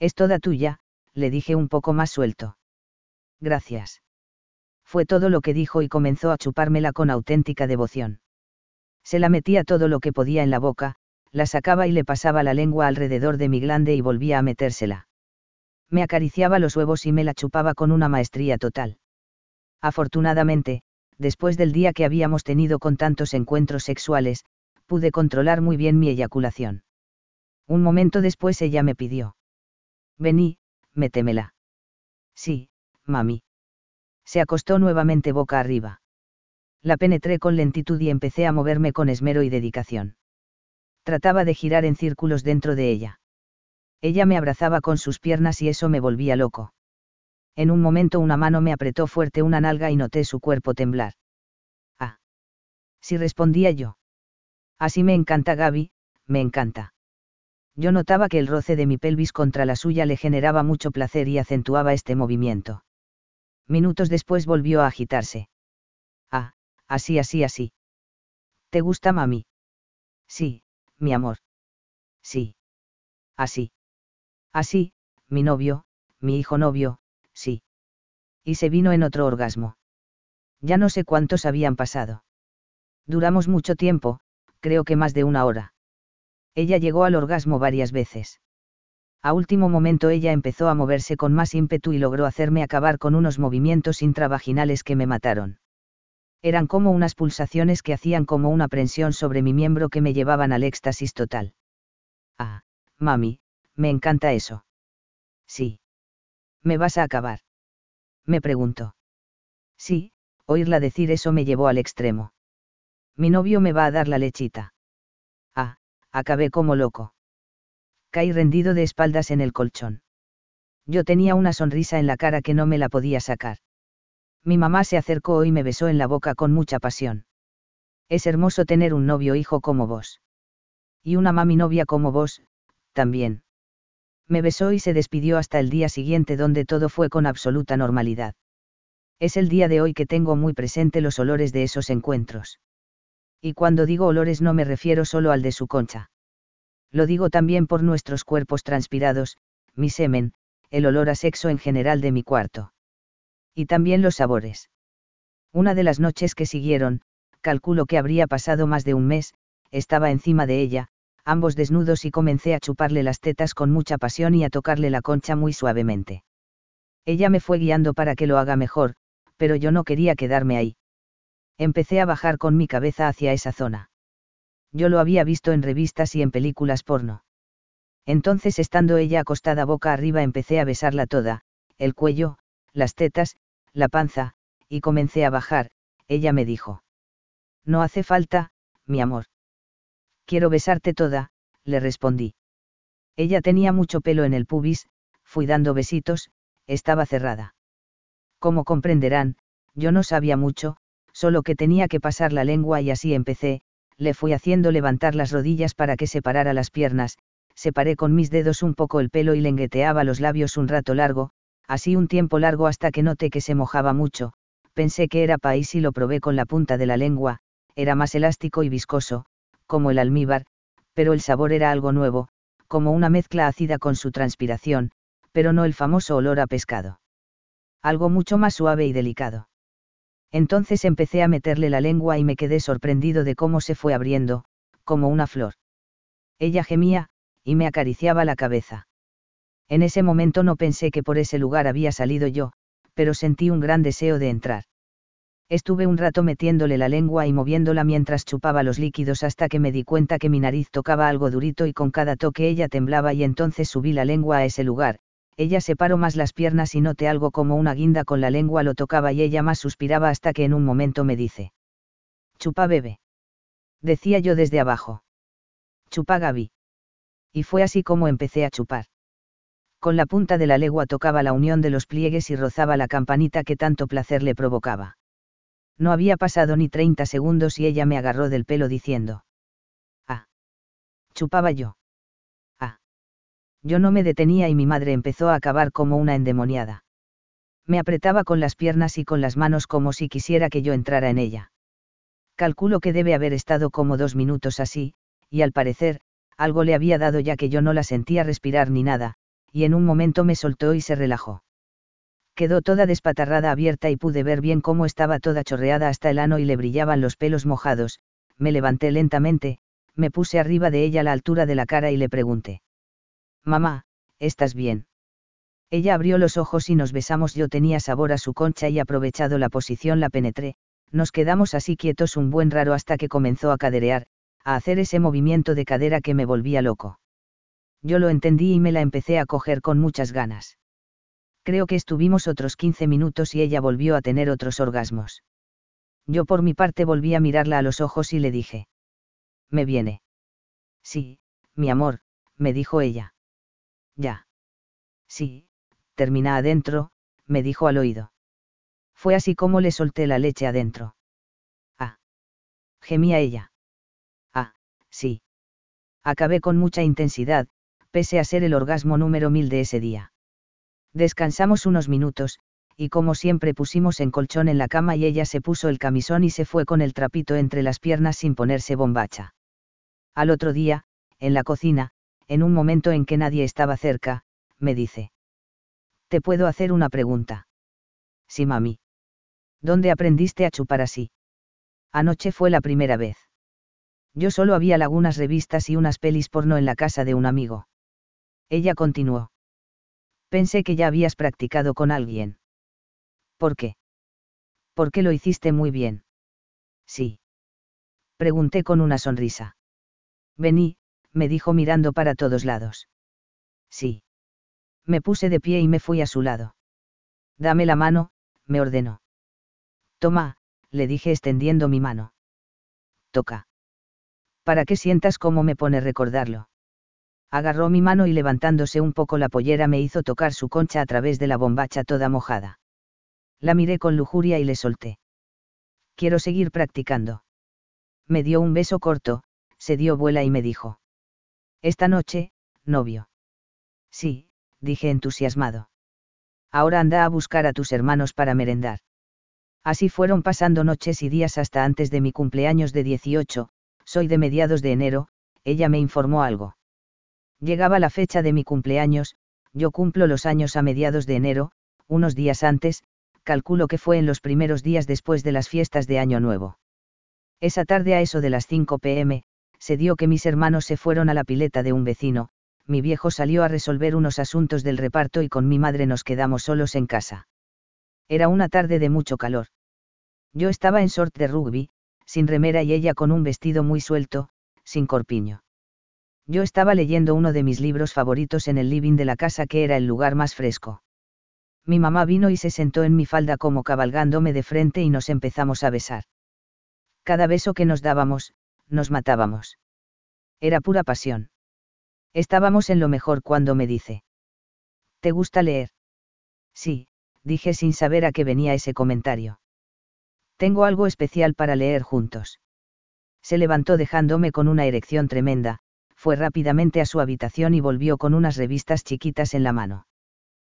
Es toda tuya, le dije un poco más suelto. Gracias. Fue todo lo que dijo y comenzó a chupármela con auténtica devoción. Se la metía todo lo que podía en la boca, la sacaba y le pasaba la lengua alrededor de mi glande y volvía a metérsela. Me acariciaba los huevos y me la chupaba con una maestría total. Afortunadamente, después del día que habíamos tenido con tantos encuentros sexuales, pude controlar muy bien mi eyaculación. Un momento después ella me pidió. Vení, métemela. Sí, mami. Se acostó nuevamente boca arriba. La penetré con lentitud y empecé a moverme con esmero y dedicación. Trataba de girar en círculos dentro de ella. Ella me abrazaba con sus piernas y eso me volvía loco. En un momento una mano me apretó fuerte una nalga y noté su cuerpo temblar. Ah. Si respondía yo. Así me encanta Gaby, me encanta. Yo notaba que el roce de mi pelvis contra la suya le generaba mucho placer y acentuaba este movimiento. Minutos después volvió a agitarse. Ah, así, así, así. ¿Te gusta, mami? Sí, mi amor. Sí. Así. Así, mi novio, mi hijo novio, sí. Y se vino en otro orgasmo. Ya no sé cuántos habían pasado. Duramos mucho tiempo, creo que más de una hora. Ella llegó al orgasmo varias veces. A último momento ella empezó a moverse con más ímpetu y logró hacerme acabar con unos movimientos intravaginales que me mataron. Eran como unas pulsaciones que hacían como una prensión sobre mi miembro que me llevaban al éxtasis total. Ah, mami, me encanta eso. Sí. ¿Me vas a acabar? Me preguntó. Sí, oírla decir eso me llevó al extremo. Mi novio me va a dar la lechita. Acabé como loco. Caí rendido de espaldas en el colchón. Yo tenía una sonrisa en la cara que no me la podía sacar. Mi mamá se acercó y me besó en la boca con mucha pasión. Es hermoso tener un novio hijo como vos. Y una mami novia como vos, también. Me besó y se despidió hasta el día siguiente donde todo fue con absoluta normalidad. Es el día de hoy que tengo muy presente los olores de esos encuentros. Y cuando digo olores no me refiero solo al de su concha. Lo digo también por nuestros cuerpos transpirados, mi semen, el olor a sexo en general de mi cuarto. Y también los sabores. Una de las noches que siguieron, calculo que habría pasado más de un mes, estaba encima de ella, ambos desnudos y comencé a chuparle las tetas con mucha pasión y a tocarle la concha muy suavemente. Ella me fue guiando para que lo haga mejor, pero yo no quería quedarme ahí. Empecé a bajar con mi cabeza hacia esa zona. Yo lo había visto en revistas y en películas porno. Entonces estando ella acostada boca arriba empecé a besarla toda, el cuello, las tetas, la panza, y comencé a bajar, ella me dijo. No hace falta, mi amor. Quiero besarte toda, le respondí. Ella tenía mucho pelo en el pubis, fui dando besitos, estaba cerrada. Como comprenderán, yo no sabía mucho, solo que tenía que pasar la lengua y así empecé, le fui haciendo levantar las rodillas para que separara las piernas, separé con mis dedos un poco el pelo y lengueteaba los labios un rato largo, así un tiempo largo hasta que noté que se mojaba mucho, pensé que era país y lo probé con la punta de la lengua, era más elástico y viscoso, como el almíbar, pero el sabor era algo nuevo, como una mezcla ácida con su transpiración, pero no el famoso olor a pescado. Algo mucho más suave y delicado. Entonces empecé a meterle la lengua y me quedé sorprendido de cómo se fue abriendo, como una flor. Ella gemía, y me acariciaba la cabeza. En ese momento no pensé que por ese lugar había salido yo, pero sentí un gran deseo de entrar. Estuve un rato metiéndole la lengua y moviéndola mientras chupaba los líquidos hasta que me di cuenta que mi nariz tocaba algo durito y con cada toque ella temblaba y entonces subí la lengua a ese lugar. Ella separó más las piernas y noté algo como una guinda con la lengua lo tocaba y ella más suspiraba hasta que en un momento me dice. Chupa bebé. Decía yo desde abajo. Chupa Gaby. Y fue así como empecé a chupar. Con la punta de la legua tocaba la unión de los pliegues y rozaba la campanita que tanto placer le provocaba. No había pasado ni 30 segundos y ella me agarró del pelo diciendo. Ah. Chupaba yo. Yo no me detenía y mi madre empezó a acabar como una endemoniada. Me apretaba con las piernas y con las manos como si quisiera que yo entrara en ella. Calculo que debe haber estado como dos minutos así, y al parecer, algo le había dado ya que yo no la sentía respirar ni nada, y en un momento me soltó y se relajó quedó toda despatarrada abierta y pude ver bien cómo estaba toda chorreada hasta el ano y le brillaban los pelos mojados, me levanté lentamente, me puse arriba de ella a la altura de la cara y le pregunté. Mamá, ¿estás bien? Ella abrió los ojos y nos besamos, yo tenía sabor a su concha y aprovechado la posición la penetré, nos quedamos así quietos un buen raro hasta que comenzó a caderear, a hacer ese movimiento de cadera que me volvía loco. Yo lo entendí y me la empecé a coger con muchas ganas. Creo que estuvimos otros 15 minutos y ella volvió a tener otros orgasmos. Yo por mi parte volví a mirarla a los ojos y le dije. Me viene. Sí, mi amor, me dijo ella. Ya. Sí, termina adentro, me dijo al oído. Fue así como le solté la leche adentro. Ah. Gemía ella. Ah, sí. Acabé con mucha intensidad, pese a ser el orgasmo número mil de ese día. Descansamos unos minutos, y como siempre pusimos en colchón en la cama y ella se puso el camisón y se fue con el trapito entre las piernas sin ponerse bombacha. Al otro día, en la cocina, en un momento en que nadie estaba cerca, me dice. ¿Te puedo hacer una pregunta? Sí, mami. ¿Dónde aprendiste a chupar así? Anoche fue la primera vez. Yo solo había lagunas revistas y unas pelis porno en la casa de un amigo. Ella continuó. Pensé que ya habías practicado con alguien. ¿Por qué? Porque lo hiciste muy bien. Sí. Pregunté con una sonrisa. Vení, me dijo mirando para todos lados. Sí. Me puse de pie y me fui a su lado. Dame la mano, me ordenó. Toma, le dije extendiendo mi mano. Toca. Para que sientas cómo me pone recordarlo agarró mi mano y levantándose un poco la pollera me hizo tocar su concha a través de la bombacha toda mojada. La miré con lujuria y le solté. Quiero seguir practicando. Me dio un beso corto, se dio vuela y me dijo. Esta noche, novio. Sí, dije entusiasmado. Ahora anda a buscar a tus hermanos para merendar. Así fueron pasando noches y días hasta antes de mi cumpleaños de 18, soy de mediados de enero, ella me informó algo. Llegaba la fecha de mi cumpleaños, yo cumplo los años a mediados de enero, unos días antes, calculo que fue en los primeros días después de las fiestas de Año Nuevo. Esa tarde a eso de las 5 pm, se dio que mis hermanos se fueron a la pileta de un vecino, mi viejo salió a resolver unos asuntos del reparto y con mi madre nos quedamos solos en casa. Era una tarde de mucho calor. Yo estaba en short de rugby, sin remera y ella con un vestido muy suelto, sin corpiño. Yo estaba leyendo uno de mis libros favoritos en el living de la casa que era el lugar más fresco. Mi mamá vino y se sentó en mi falda como cabalgándome de frente y nos empezamos a besar. Cada beso que nos dábamos, nos matábamos. Era pura pasión. Estábamos en lo mejor cuando me dice. ¿Te gusta leer? Sí, dije sin saber a qué venía ese comentario. Tengo algo especial para leer juntos. Se levantó dejándome con una erección tremenda, fue rápidamente a su habitación y volvió con unas revistas chiquitas en la mano.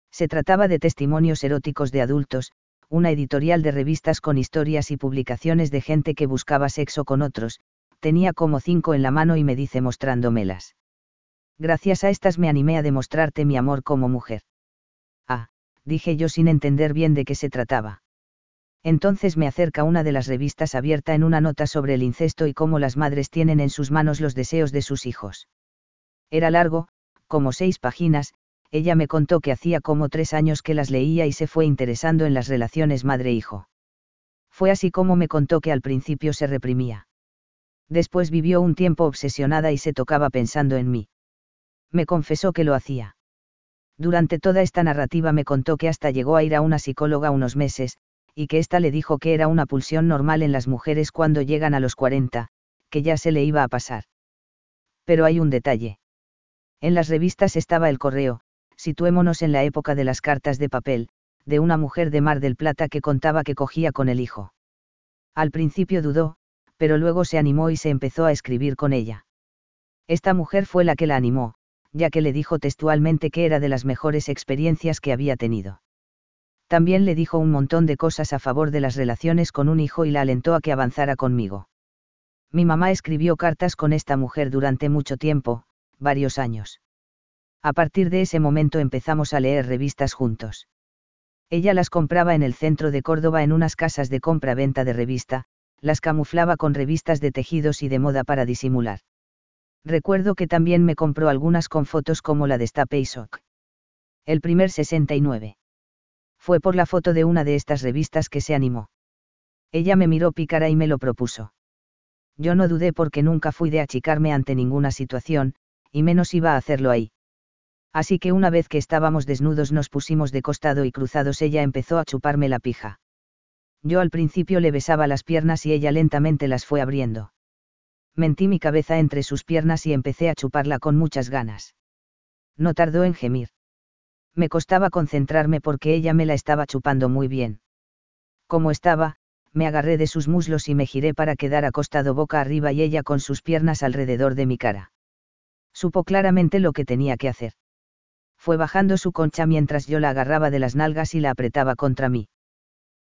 Se trataba de testimonios eróticos de adultos, una editorial de revistas con historias y publicaciones de gente que buscaba sexo con otros, tenía como cinco en la mano y me dice mostrándomelas. Gracias a estas me animé a demostrarte mi amor como mujer. Ah, dije yo sin entender bien de qué se trataba. Entonces me acerca una de las revistas abierta en una nota sobre el incesto y cómo las madres tienen en sus manos los deseos de sus hijos. Era largo, como seis páginas, ella me contó que hacía como tres años que las leía y se fue interesando en las relaciones madre-hijo. Fue así como me contó que al principio se reprimía. Después vivió un tiempo obsesionada y se tocaba pensando en mí. Me confesó que lo hacía. Durante toda esta narrativa me contó que hasta llegó a ir a una psicóloga unos meses, y que ésta le dijo que era una pulsión normal en las mujeres cuando llegan a los 40, que ya se le iba a pasar. Pero hay un detalle. En las revistas estaba el correo, situémonos en la época de las cartas de papel, de una mujer de Mar del Plata que contaba que cogía con el hijo. Al principio dudó, pero luego se animó y se empezó a escribir con ella. Esta mujer fue la que la animó, ya que le dijo textualmente que era de las mejores experiencias que había tenido. También le dijo un montón de cosas a favor de las relaciones con un hijo y la alentó a que avanzara conmigo. Mi mamá escribió cartas con esta mujer durante mucho tiempo, varios años. A partir de ese momento empezamos a leer revistas juntos. Ella las compraba en el centro de Córdoba en unas casas de compra-venta de revista, las camuflaba con revistas de tejidos y de moda para disimular. Recuerdo que también me compró algunas con fotos como la de Stape El primer 69 fue por la foto de una de estas revistas que se animó. Ella me miró pícara y me lo propuso. Yo no dudé porque nunca fui de achicarme ante ninguna situación, y menos iba a hacerlo ahí. Así que una vez que estábamos desnudos nos pusimos de costado y cruzados ella empezó a chuparme la pija. Yo al principio le besaba las piernas y ella lentamente las fue abriendo. Mentí mi cabeza entre sus piernas y empecé a chuparla con muchas ganas. No tardó en gemir me costaba concentrarme porque ella me la estaba chupando muy bien. Como estaba, me agarré de sus muslos y me giré para quedar acostado boca arriba y ella con sus piernas alrededor de mi cara. Supo claramente lo que tenía que hacer. Fue bajando su concha mientras yo la agarraba de las nalgas y la apretaba contra mí.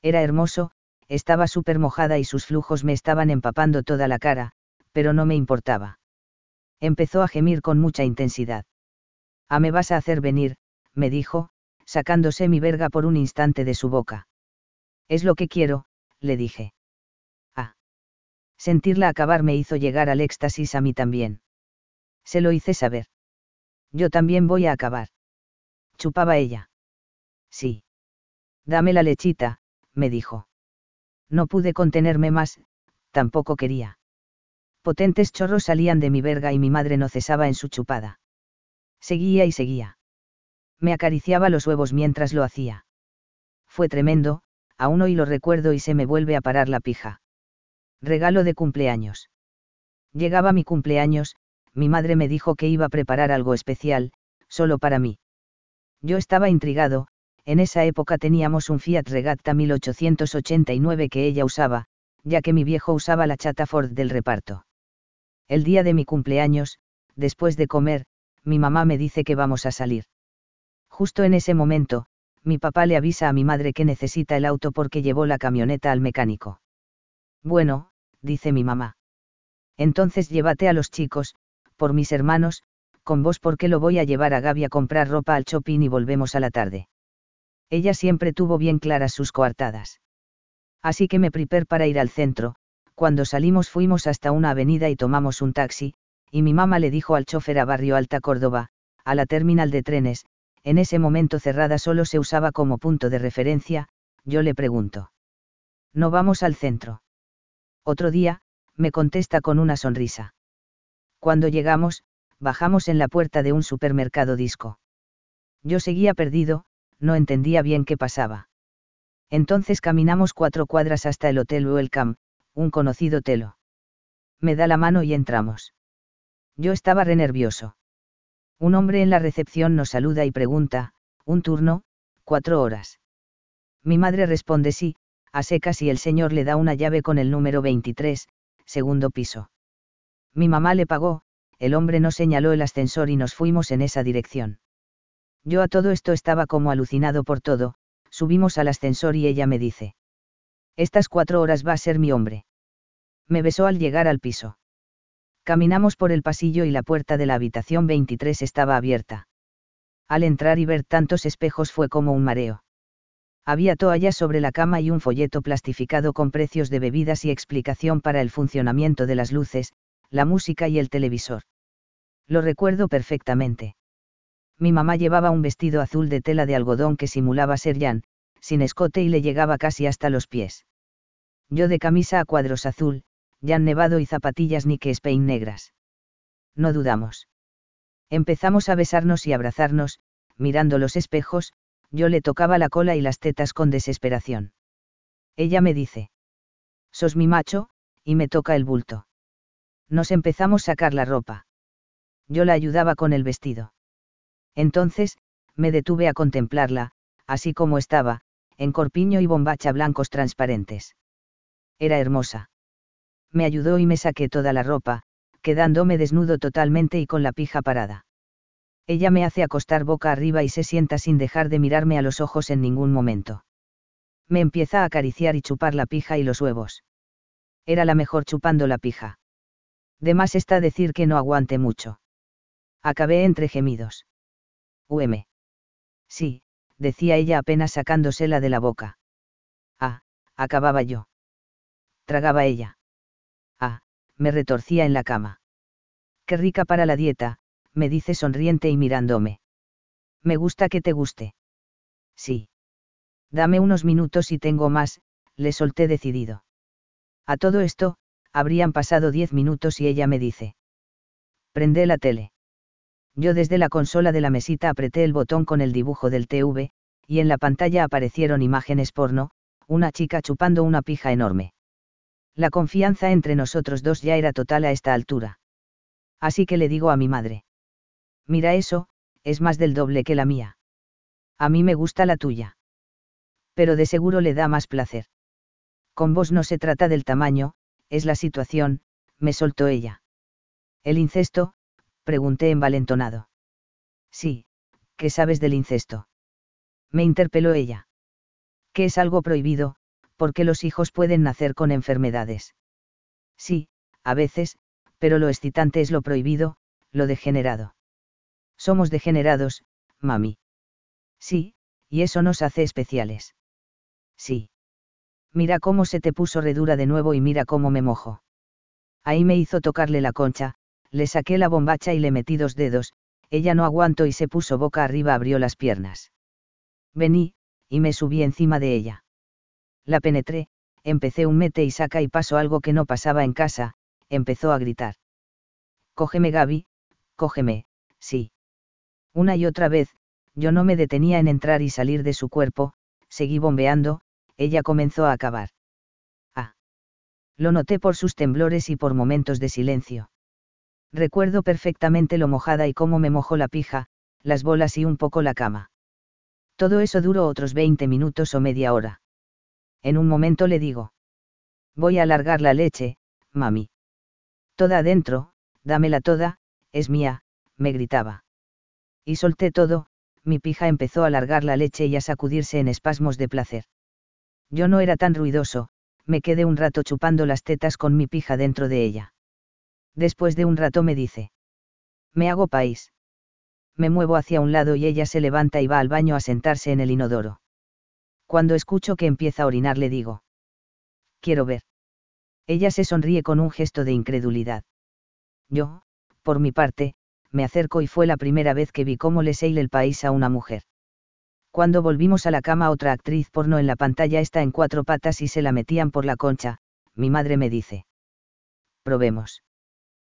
Era hermoso, estaba súper mojada y sus flujos me estaban empapando toda la cara, pero no me importaba. Empezó a gemir con mucha intensidad. A me vas a hacer venir, me dijo, sacándose mi verga por un instante de su boca. Es lo que quiero, le dije. Ah. Sentirla acabar me hizo llegar al éxtasis a mí también. Se lo hice saber. Yo también voy a acabar. Chupaba ella. Sí. Dame la lechita, me dijo. No pude contenerme más, tampoco quería. Potentes chorros salían de mi verga y mi madre no cesaba en su chupada. Seguía y seguía me acariciaba los huevos mientras lo hacía. Fue tremendo, aún hoy lo recuerdo y se me vuelve a parar la pija. Regalo de cumpleaños. Llegaba mi cumpleaños, mi madre me dijo que iba a preparar algo especial, solo para mí. Yo estaba intrigado, en esa época teníamos un Fiat Regatta 1889 que ella usaba, ya que mi viejo usaba la chata Ford del reparto. El día de mi cumpleaños, después de comer, mi mamá me dice que vamos a salir. Justo en ese momento, mi papá le avisa a mi madre que necesita el auto porque llevó la camioneta al mecánico. Bueno, dice mi mamá. Entonces llévate a los chicos, por mis hermanos, con vos porque lo voy a llevar a Gaby a comprar ropa al shopping y volvemos a la tarde. Ella siempre tuvo bien claras sus coartadas. Así que me prepar para ir al centro, cuando salimos fuimos hasta una avenida y tomamos un taxi, y mi mamá le dijo al chofer a Barrio Alta Córdoba, a la terminal de trenes, en ese momento cerrada solo se usaba como punto de referencia, yo le pregunto. No vamos al centro. Otro día, me contesta con una sonrisa. Cuando llegamos, bajamos en la puerta de un supermercado disco. Yo seguía perdido, no entendía bien qué pasaba. Entonces caminamos cuatro cuadras hasta el Hotel Welcome, un conocido telo. Me da la mano y entramos. Yo estaba re nervioso. Un hombre en la recepción nos saluda y pregunta, ¿un turno? Cuatro horas. Mi madre responde sí, a secas y el señor le da una llave con el número 23, segundo piso. Mi mamá le pagó, el hombre nos señaló el ascensor y nos fuimos en esa dirección. Yo a todo esto estaba como alucinado por todo, subimos al ascensor y ella me dice. Estas cuatro horas va a ser mi hombre. Me besó al llegar al piso. Caminamos por el pasillo y la puerta de la habitación 23 estaba abierta. Al entrar y ver tantos espejos fue como un mareo. Había toallas sobre la cama y un folleto plastificado con precios de bebidas y explicación para el funcionamiento de las luces, la música y el televisor. Lo recuerdo perfectamente. Mi mamá llevaba un vestido azul de tela de algodón que simulaba ser Jan, sin escote y le llegaba casi hasta los pies. Yo de camisa a cuadros azul, Jan nevado y zapatillas Nike Spain negras. No dudamos. Empezamos a besarnos y abrazarnos, mirando los espejos, yo le tocaba la cola y las tetas con desesperación. Ella me dice. Sos mi macho, y me toca el bulto. Nos empezamos a sacar la ropa. Yo la ayudaba con el vestido. Entonces, me detuve a contemplarla, así como estaba, en corpiño y bombacha blancos transparentes. Era hermosa. Me ayudó y me saqué toda la ropa, quedándome desnudo totalmente y con la pija parada. Ella me hace acostar boca arriba y se sienta sin dejar de mirarme a los ojos en ningún momento. Me empieza a acariciar y chupar la pija y los huevos. Era la mejor chupando la pija. De más está decir que no aguante mucho. Acabé entre gemidos. UM. Sí, decía ella apenas sacándosela de la boca. Ah, acababa yo. Tragaba ella. Ah, me retorcía en la cama. Qué rica para la dieta, me dice sonriente y mirándome. Me gusta que te guste. Sí. Dame unos minutos y tengo más, le solté decidido. A todo esto, habrían pasado diez minutos y ella me dice. Prende la tele. Yo desde la consola de la mesita apreté el botón con el dibujo del TV, y en la pantalla aparecieron imágenes porno, una chica chupando una pija enorme. La confianza entre nosotros dos ya era total a esta altura. Así que le digo a mi madre. Mira eso, es más del doble que la mía. A mí me gusta la tuya. Pero de seguro le da más placer. Con vos no se trata del tamaño, es la situación, me soltó ella. El incesto, pregunté envalentonado. Sí, ¿qué sabes del incesto? Me interpeló ella. Que es algo prohibido, porque los hijos pueden nacer con enfermedades. Sí, a veces, pero lo excitante es lo prohibido, lo degenerado. Somos degenerados, mami. Sí, y eso nos hace especiales. Sí. Mira cómo se te puso redura de nuevo y mira cómo me mojo. Ahí me hizo tocarle la concha, le saqué la bombacha y le metí dos dedos, ella no aguantó y se puso boca arriba, abrió las piernas. Vení, y me subí encima de ella. La penetré, empecé un mete y saca y paso algo que no pasaba en casa, empezó a gritar. Cógeme Gaby, cógeme, sí. Una y otra vez, yo no me detenía en entrar y salir de su cuerpo, seguí bombeando, ella comenzó a acabar. Ah. Lo noté por sus temblores y por momentos de silencio. Recuerdo perfectamente lo mojada y cómo me mojó la pija, las bolas y un poco la cama. Todo eso duró otros 20 minutos o media hora. En un momento le digo. Voy a alargar la leche, mami. Toda adentro, dámela toda, es mía, me gritaba. Y solté todo, mi pija empezó a alargar la leche y a sacudirse en espasmos de placer. Yo no era tan ruidoso, me quedé un rato chupando las tetas con mi pija dentro de ella. Después de un rato me dice. Me hago país. Me muevo hacia un lado y ella se levanta y va al baño a sentarse en el inodoro. Cuando escucho que empieza a orinar le digo. Quiero ver. Ella se sonríe con un gesto de incredulidad. Yo, por mi parte, me acerco y fue la primera vez que vi cómo le seile el país a una mujer. Cuando volvimos a la cama otra actriz porno en la pantalla está en cuatro patas y se la metían por la concha, mi madre me dice. Probemos.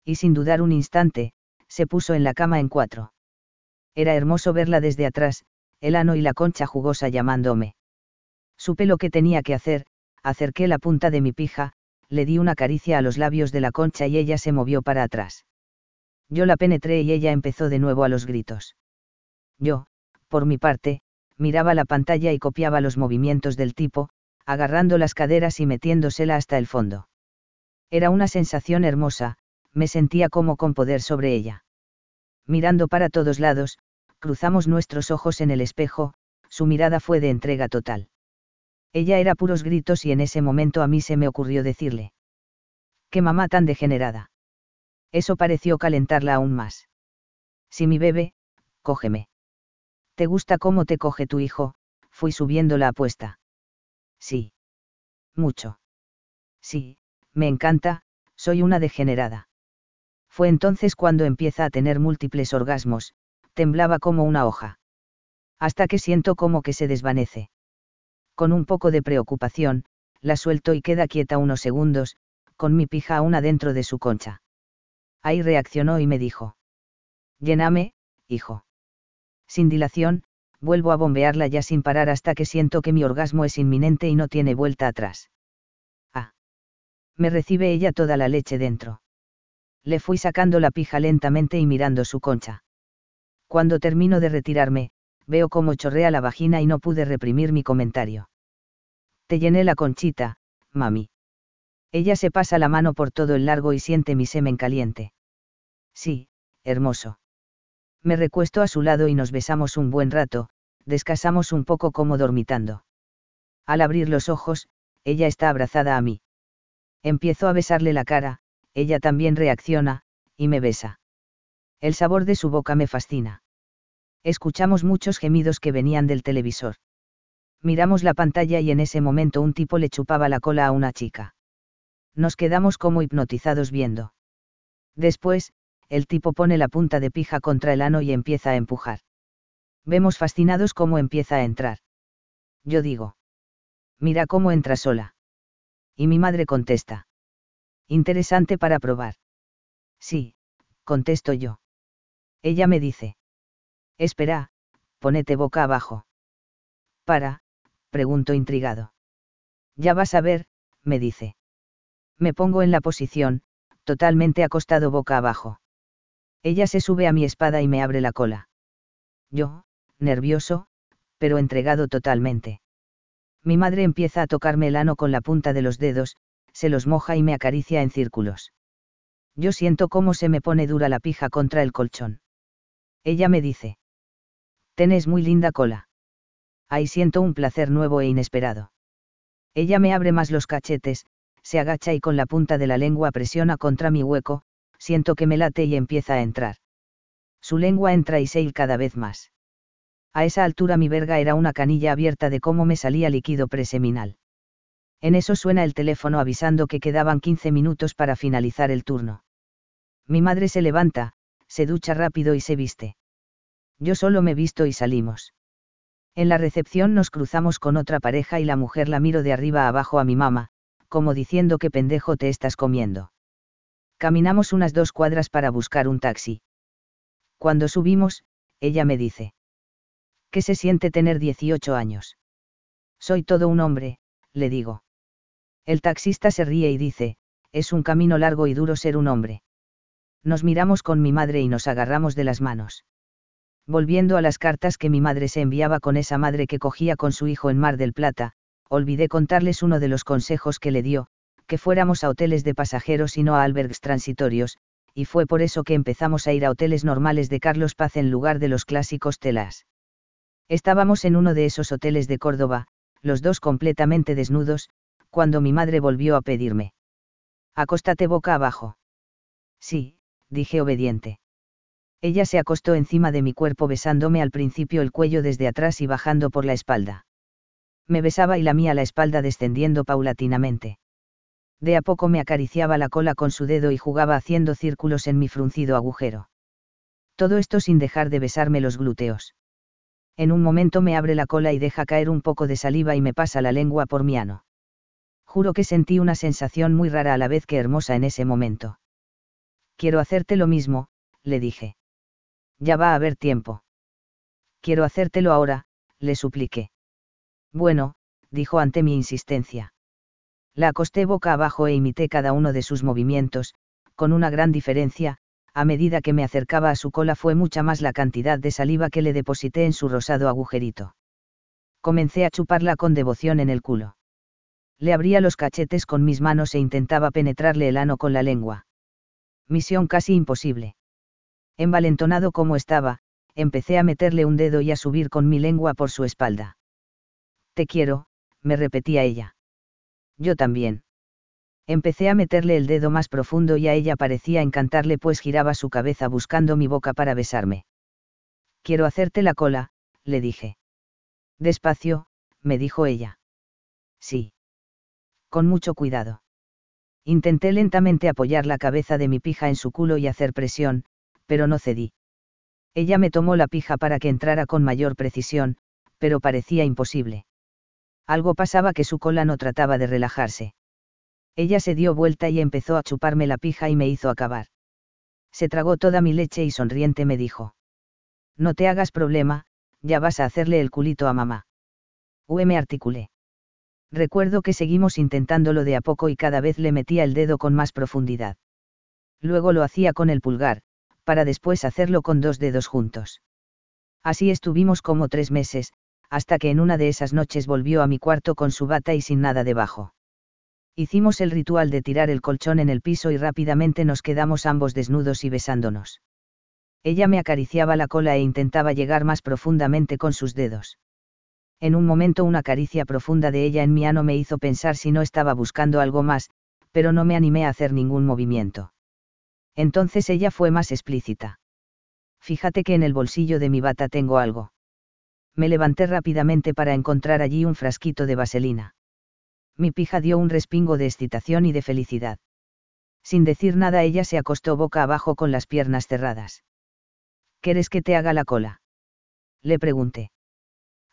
Y sin dudar un instante, se puso en la cama en cuatro. Era hermoso verla desde atrás, el ano y la concha jugosa llamándome. Supe lo que tenía que hacer, acerqué la punta de mi pija, le di una caricia a los labios de la concha y ella se movió para atrás. Yo la penetré y ella empezó de nuevo a los gritos. Yo, por mi parte, miraba la pantalla y copiaba los movimientos del tipo, agarrando las caderas y metiéndosela hasta el fondo. Era una sensación hermosa, me sentía como con poder sobre ella. Mirando para todos lados, cruzamos nuestros ojos en el espejo, su mirada fue de entrega total. Ella era puros gritos y en ese momento a mí se me ocurrió decirle. ¡Qué mamá tan degenerada! Eso pareció calentarla aún más. Si mi bebé, cógeme. ¿Te gusta cómo te coge tu hijo? Fui subiendo la apuesta. Sí. Mucho. Sí, me encanta, soy una degenerada. Fue entonces cuando empieza a tener múltiples orgasmos, temblaba como una hoja. Hasta que siento como que se desvanece. Con un poco de preocupación, la suelto y queda quieta unos segundos, con mi pija aún adentro de su concha. Ahí reaccionó y me dijo. Lléname, hijo. Sin dilación, vuelvo a bombearla ya sin parar hasta que siento que mi orgasmo es inminente y no tiene vuelta atrás. Ah. Me recibe ella toda la leche dentro. Le fui sacando la pija lentamente y mirando su concha. Cuando termino de retirarme, veo cómo chorrea la vagina y no pude reprimir mi comentario. Te llené la conchita, mami. Ella se pasa la mano por todo el largo y siente mi semen caliente. Sí, hermoso. Me recuesto a su lado y nos besamos un buen rato, descasamos un poco como dormitando. Al abrir los ojos, ella está abrazada a mí. Empiezo a besarle la cara, ella también reacciona, y me besa. El sabor de su boca me fascina. Escuchamos muchos gemidos que venían del televisor. Miramos la pantalla y en ese momento un tipo le chupaba la cola a una chica. Nos quedamos como hipnotizados viendo. Después, el tipo pone la punta de pija contra el ano y empieza a empujar. Vemos fascinados cómo empieza a entrar. Yo digo. Mira cómo entra sola. Y mi madre contesta. Interesante para probar. Sí, contesto yo. Ella me dice. Espera, ponete boca abajo. Para, pregunto intrigado. Ya vas a ver, me dice. Me pongo en la posición, totalmente acostado boca abajo. Ella se sube a mi espada y me abre la cola. Yo, nervioso, pero entregado totalmente. Mi madre empieza a tocarme el ano con la punta de los dedos, se los moja y me acaricia en círculos. Yo siento cómo se me pone dura la pija contra el colchón. Ella me dice. Tenés muy linda cola. Ahí siento un placer nuevo e inesperado. Ella me abre más los cachetes, se agacha y con la punta de la lengua presiona contra mi hueco, siento que me late y empieza a entrar. Su lengua entra y se cada vez más. A esa altura mi verga era una canilla abierta de cómo me salía líquido preseminal. En eso suena el teléfono avisando que quedaban 15 minutos para finalizar el turno. Mi madre se levanta, se ducha rápido y se viste yo solo me visto y salimos. En la recepción nos cruzamos con otra pareja y la mujer la miro de arriba abajo a mi mamá, como diciendo qué pendejo te estás comiendo. Caminamos unas dos cuadras para buscar un taxi. Cuando subimos, ella me dice. ¿Qué se siente tener 18 años? Soy todo un hombre, le digo. El taxista se ríe y dice, es un camino largo y duro ser un hombre. Nos miramos con mi madre y nos agarramos de las manos volviendo a las cartas que mi madre se enviaba con esa madre que cogía con su hijo en Mar del Plata, olvidé contarles uno de los consejos que le dio, que fuéramos a hoteles de pasajeros y no a albergues transitorios, y fue por eso que empezamos a ir a hoteles normales de Carlos Paz en lugar de los clásicos telas. Estábamos en uno de esos hoteles de Córdoba, los dos completamente desnudos, cuando mi madre volvió a pedirme. Acóstate boca abajo. Sí, dije obediente. Ella se acostó encima de mi cuerpo besándome al principio el cuello desde atrás y bajando por la espalda. Me besaba y lamía la espalda descendiendo paulatinamente. De a poco me acariciaba la cola con su dedo y jugaba haciendo círculos en mi fruncido agujero. Todo esto sin dejar de besarme los glúteos. En un momento me abre la cola y deja caer un poco de saliva y me pasa la lengua por mi ano. Juro que sentí una sensación muy rara a la vez que hermosa en ese momento. Quiero hacerte lo mismo, le dije. Ya va a haber tiempo. Quiero hacértelo ahora, le supliqué. Bueno, dijo ante mi insistencia. La acosté boca abajo e imité cada uno de sus movimientos, con una gran diferencia, a medida que me acercaba a su cola fue mucha más la cantidad de saliva que le deposité en su rosado agujerito. Comencé a chuparla con devoción en el culo. Le abría los cachetes con mis manos e intentaba penetrarle el ano con la lengua. Misión casi imposible. Envalentonado como estaba, empecé a meterle un dedo y a subir con mi lengua por su espalda. Te quiero, me repetía ella. Yo también. Empecé a meterle el dedo más profundo y a ella parecía encantarle pues giraba su cabeza buscando mi boca para besarme. Quiero hacerte la cola, le dije. Despacio, me dijo ella. Sí. Con mucho cuidado. Intenté lentamente apoyar la cabeza de mi pija en su culo y hacer presión, pero no cedí. Ella me tomó la pija para que entrara con mayor precisión, pero parecía imposible. Algo pasaba que su cola no trataba de relajarse. Ella se dio vuelta y empezó a chuparme la pija y me hizo acabar. Se tragó toda mi leche y sonriente me dijo. No te hagas problema, ya vas a hacerle el culito a mamá. Ue me articulé. Recuerdo que seguimos intentándolo de a poco y cada vez le metía el dedo con más profundidad. Luego lo hacía con el pulgar, para después hacerlo con dos dedos juntos. Así estuvimos como tres meses, hasta que en una de esas noches volvió a mi cuarto con su bata y sin nada debajo. Hicimos el ritual de tirar el colchón en el piso y rápidamente nos quedamos ambos desnudos y besándonos. Ella me acariciaba la cola e intentaba llegar más profundamente con sus dedos. En un momento una caricia profunda de ella en mi ano me hizo pensar si no estaba buscando algo más, pero no me animé a hacer ningún movimiento. Entonces ella fue más explícita. Fíjate que en el bolsillo de mi bata tengo algo. Me levanté rápidamente para encontrar allí un frasquito de vaselina mi pija dio un respingo de excitación y de felicidad. Sin decir nada ella se acostó boca abajo con las piernas cerradas. ¿Quieres que te haga la cola? Le pregunté.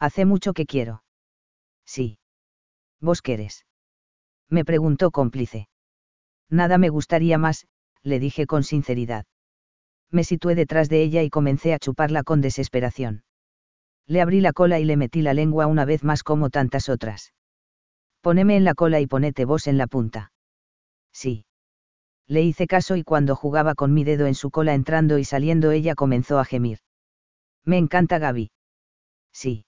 Hace mucho que quiero. Sí. ¿Vos querés? Me preguntó cómplice. Nada me gustaría más, le dije con sinceridad. Me situé detrás de ella y comencé a chuparla con desesperación. Le abrí la cola y le metí la lengua una vez más como tantas otras. Poneme en la cola y ponete vos en la punta. Sí. Le hice caso y cuando jugaba con mi dedo en su cola entrando y saliendo ella comenzó a gemir. Me encanta Gaby. Sí.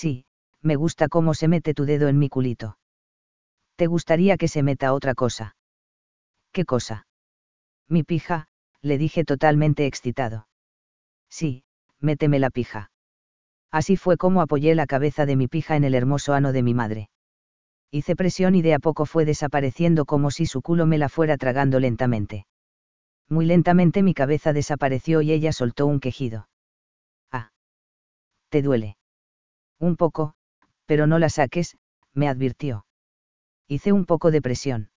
Sí, me gusta cómo se mete tu dedo en mi culito. ¿Te gustaría que se meta otra cosa? ¿Qué cosa? Mi pija, le dije totalmente excitado. Sí, méteme la pija. Así fue como apoyé la cabeza de mi pija en el hermoso ano de mi madre hice presión y de a poco fue desapareciendo como si su culo me la fuera tragando lentamente. Muy lentamente mi cabeza desapareció y ella soltó un quejido. Ah. ¿Te duele? Un poco, pero no la saques, me advirtió. Hice un poco de presión.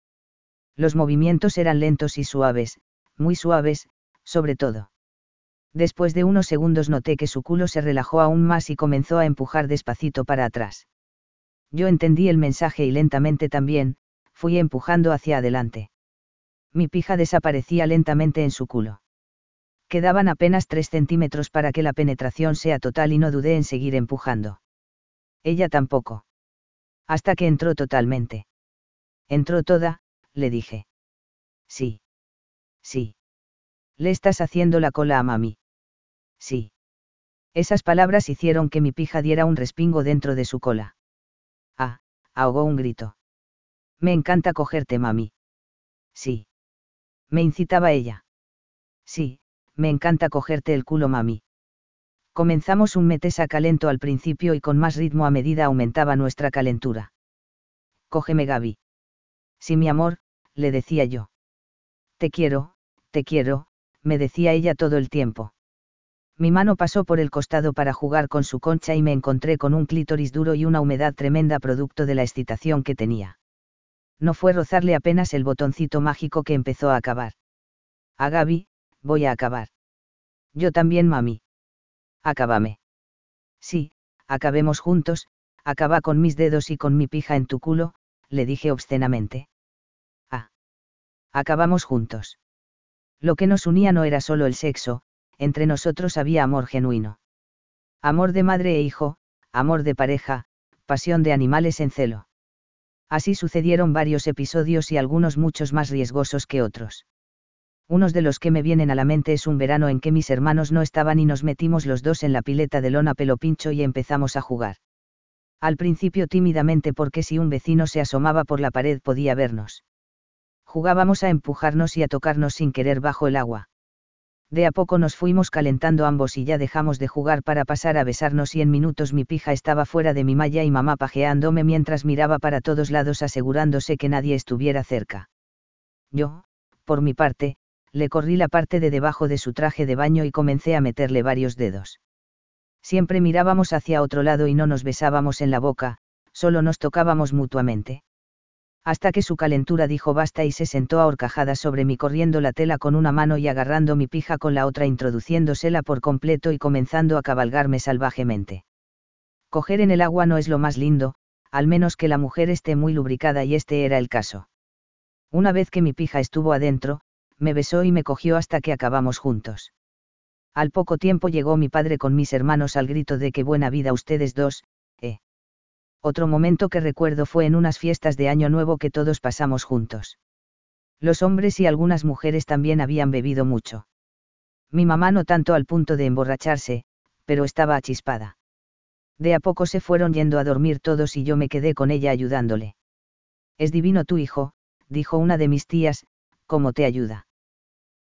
Los movimientos eran lentos y suaves, muy suaves, sobre todo. Después de unos segundos noté que su culo se relajó aún más y comenzó a empujar despacito para atrás. Yo entendí el mensaje y lentamente también, fui empujando hacia adelante. Mi pija desaparecía lentamente en su culo. Quedaban apenas tres centímetros para que la penetración sea total y no dudé en seguir empujando. Ella tampoco. Hasta que entró totalmente. Entró toda, le dije. Sí. Sí. Le estás haciendo la cola a mami. Sí. Esas palabras hicieron que mi pija diera un respingo dentro de su cola ahogó un grito. Me encanta cogerte, mami. Sí. Me incitaba ella. Sí, me encanta cogerte el culo, mami. Comenzamos un metesa calento al principio y con más ritmo a medida aumentaba nuestra calentura. Cógeme, Gaby. Sí, mi amor, le decía yo. Te quiero, te quiero, me decía ella todo el tiempo. Mi mano pasó por el costado para jugar con su concha y me encontré con un clítoris duro y una humedad tremenda producto de la excitación que tenía. No fue rozarle apenas el botoncito mágico que empezó a acabar. A Gaby, voy a acabar. Yo también, mami. Acábame. Sí, acabemos juntos, acaba con mis dedos y con mi pija en tu culo, le dije obscenamente. Ah. Acabamos juntos. Lo que nos unía no era solo el sexo, entre nosotros había amor genuino. Amor de madre e hijo, amor de pareja, pasión de animales en celo. Así sucedieron varios episodios y algunos muchos más riesgosos que otros. Unos de los que me vienen a la mente es un verano en que mis hermanos no estaban y nos metimos los dos en la pileta de lona pelo pincho y empezamos a jugar. Al principio tímidamente porque si un vecino se asomaba por la pared podía vernos. Jugábamos a empujarnos y a tocarnos sin querer bajo el agua. De a poco nos fuimos calentando ambos y ya dejamos de jugar para pasar a besarnos y en minutos mi pija estaba fuera de mi malla y mamá pajeándome mientras miraba para todos lados asegurándose que nadie estuviera cerca. Yo, por mi parte, le corrí la parte de debajo de su traje de baño y comencé a meterle varios dedos. Siempre mirábamos hacia otro lado y no nos besábamos en la boca, solo nos tocábamos mutuamente hasta que su calentura dijo basta y se sentó a horcajadas sobre mí corriendo la tela con una mano y agarrando mi pija con la otra introduciéndosela por completo y comenzando a cabalgarme salvajemente. Coger en el agua no es lo más lindo, al menos que la mujer esté muy lubricada y este era el caso. Una vez que mi pija estuvo adentro, me besó y me cogió hasta que acabamos juntos. Al poco tiempo llegó mi padre con mis hermanos al grito de que buena vida ustedes dos, eh. Otro momento que recuerdo fue en unas fiestas de Año Nuevo que todos pasamos juntos. Los hombres y algunas mujeres también habían bebido mucho. Mi mamá no tanto al punto de emborracharse, pero estaba achispada. De a poco se fueron yendo a dormir todos y yo me quedé con ella ayudándole. Es divino tu hijo, dijo una de mis tías, ¿cómo te ayuda?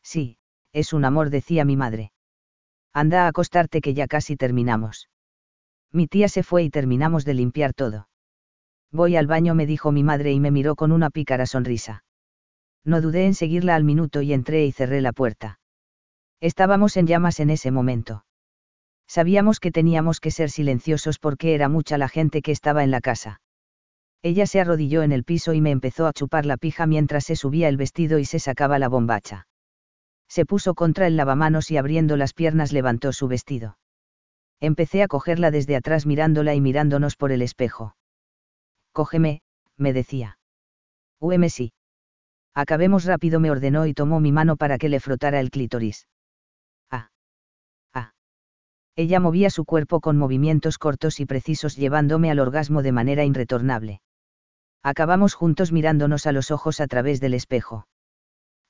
Sí, es un amor, decía mi madre. Anda a acostarte que ya casi terminamos. Mi tía se fue y terminamos de limpiar todo. Voy al baño, me dijo mi madre y me miró con una pícara sonrisa. No dudé en seguirla al minuto y entré y cerré la puerta. Estábamos en llamas en ese momento. Sabíamos que teníamos que ser silenciosos porque era mucha la gente que estaba en la casa. Ella se arrodilló en el piso y me empezó a chupar la pija mientras se subía el vestido y se sacaba la bombacha. Se puso contra el lavamanos y abriendo las piernas levantó su vestido. Empecé a cogerla desde atrás mirándola y mirándonos por el espejo. Cógeme, me decía. Ueme sí. Acabemos rápido, me ordenó y tomó mi mano para que le frotara el clítoris. Ah. Ah. Ella movía su cuerpo con movimientos cortos y precisos llevándome al orgasmo de manera irretornable. Acabamos juntos mirándonos a los ojos a través del espejo.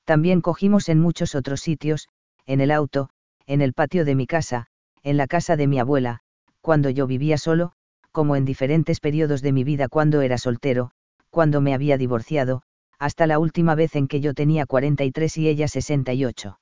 También cogimos en muchos otros sitios, en el auto, en el patio de mi casa, en la casa de mi abuela, cuando yo vivía solo, como en diferentes periodos de mi vida cuando era soltero, cuando me había divorciado, hasta la última vez en que yo tenía 43 y ella 68.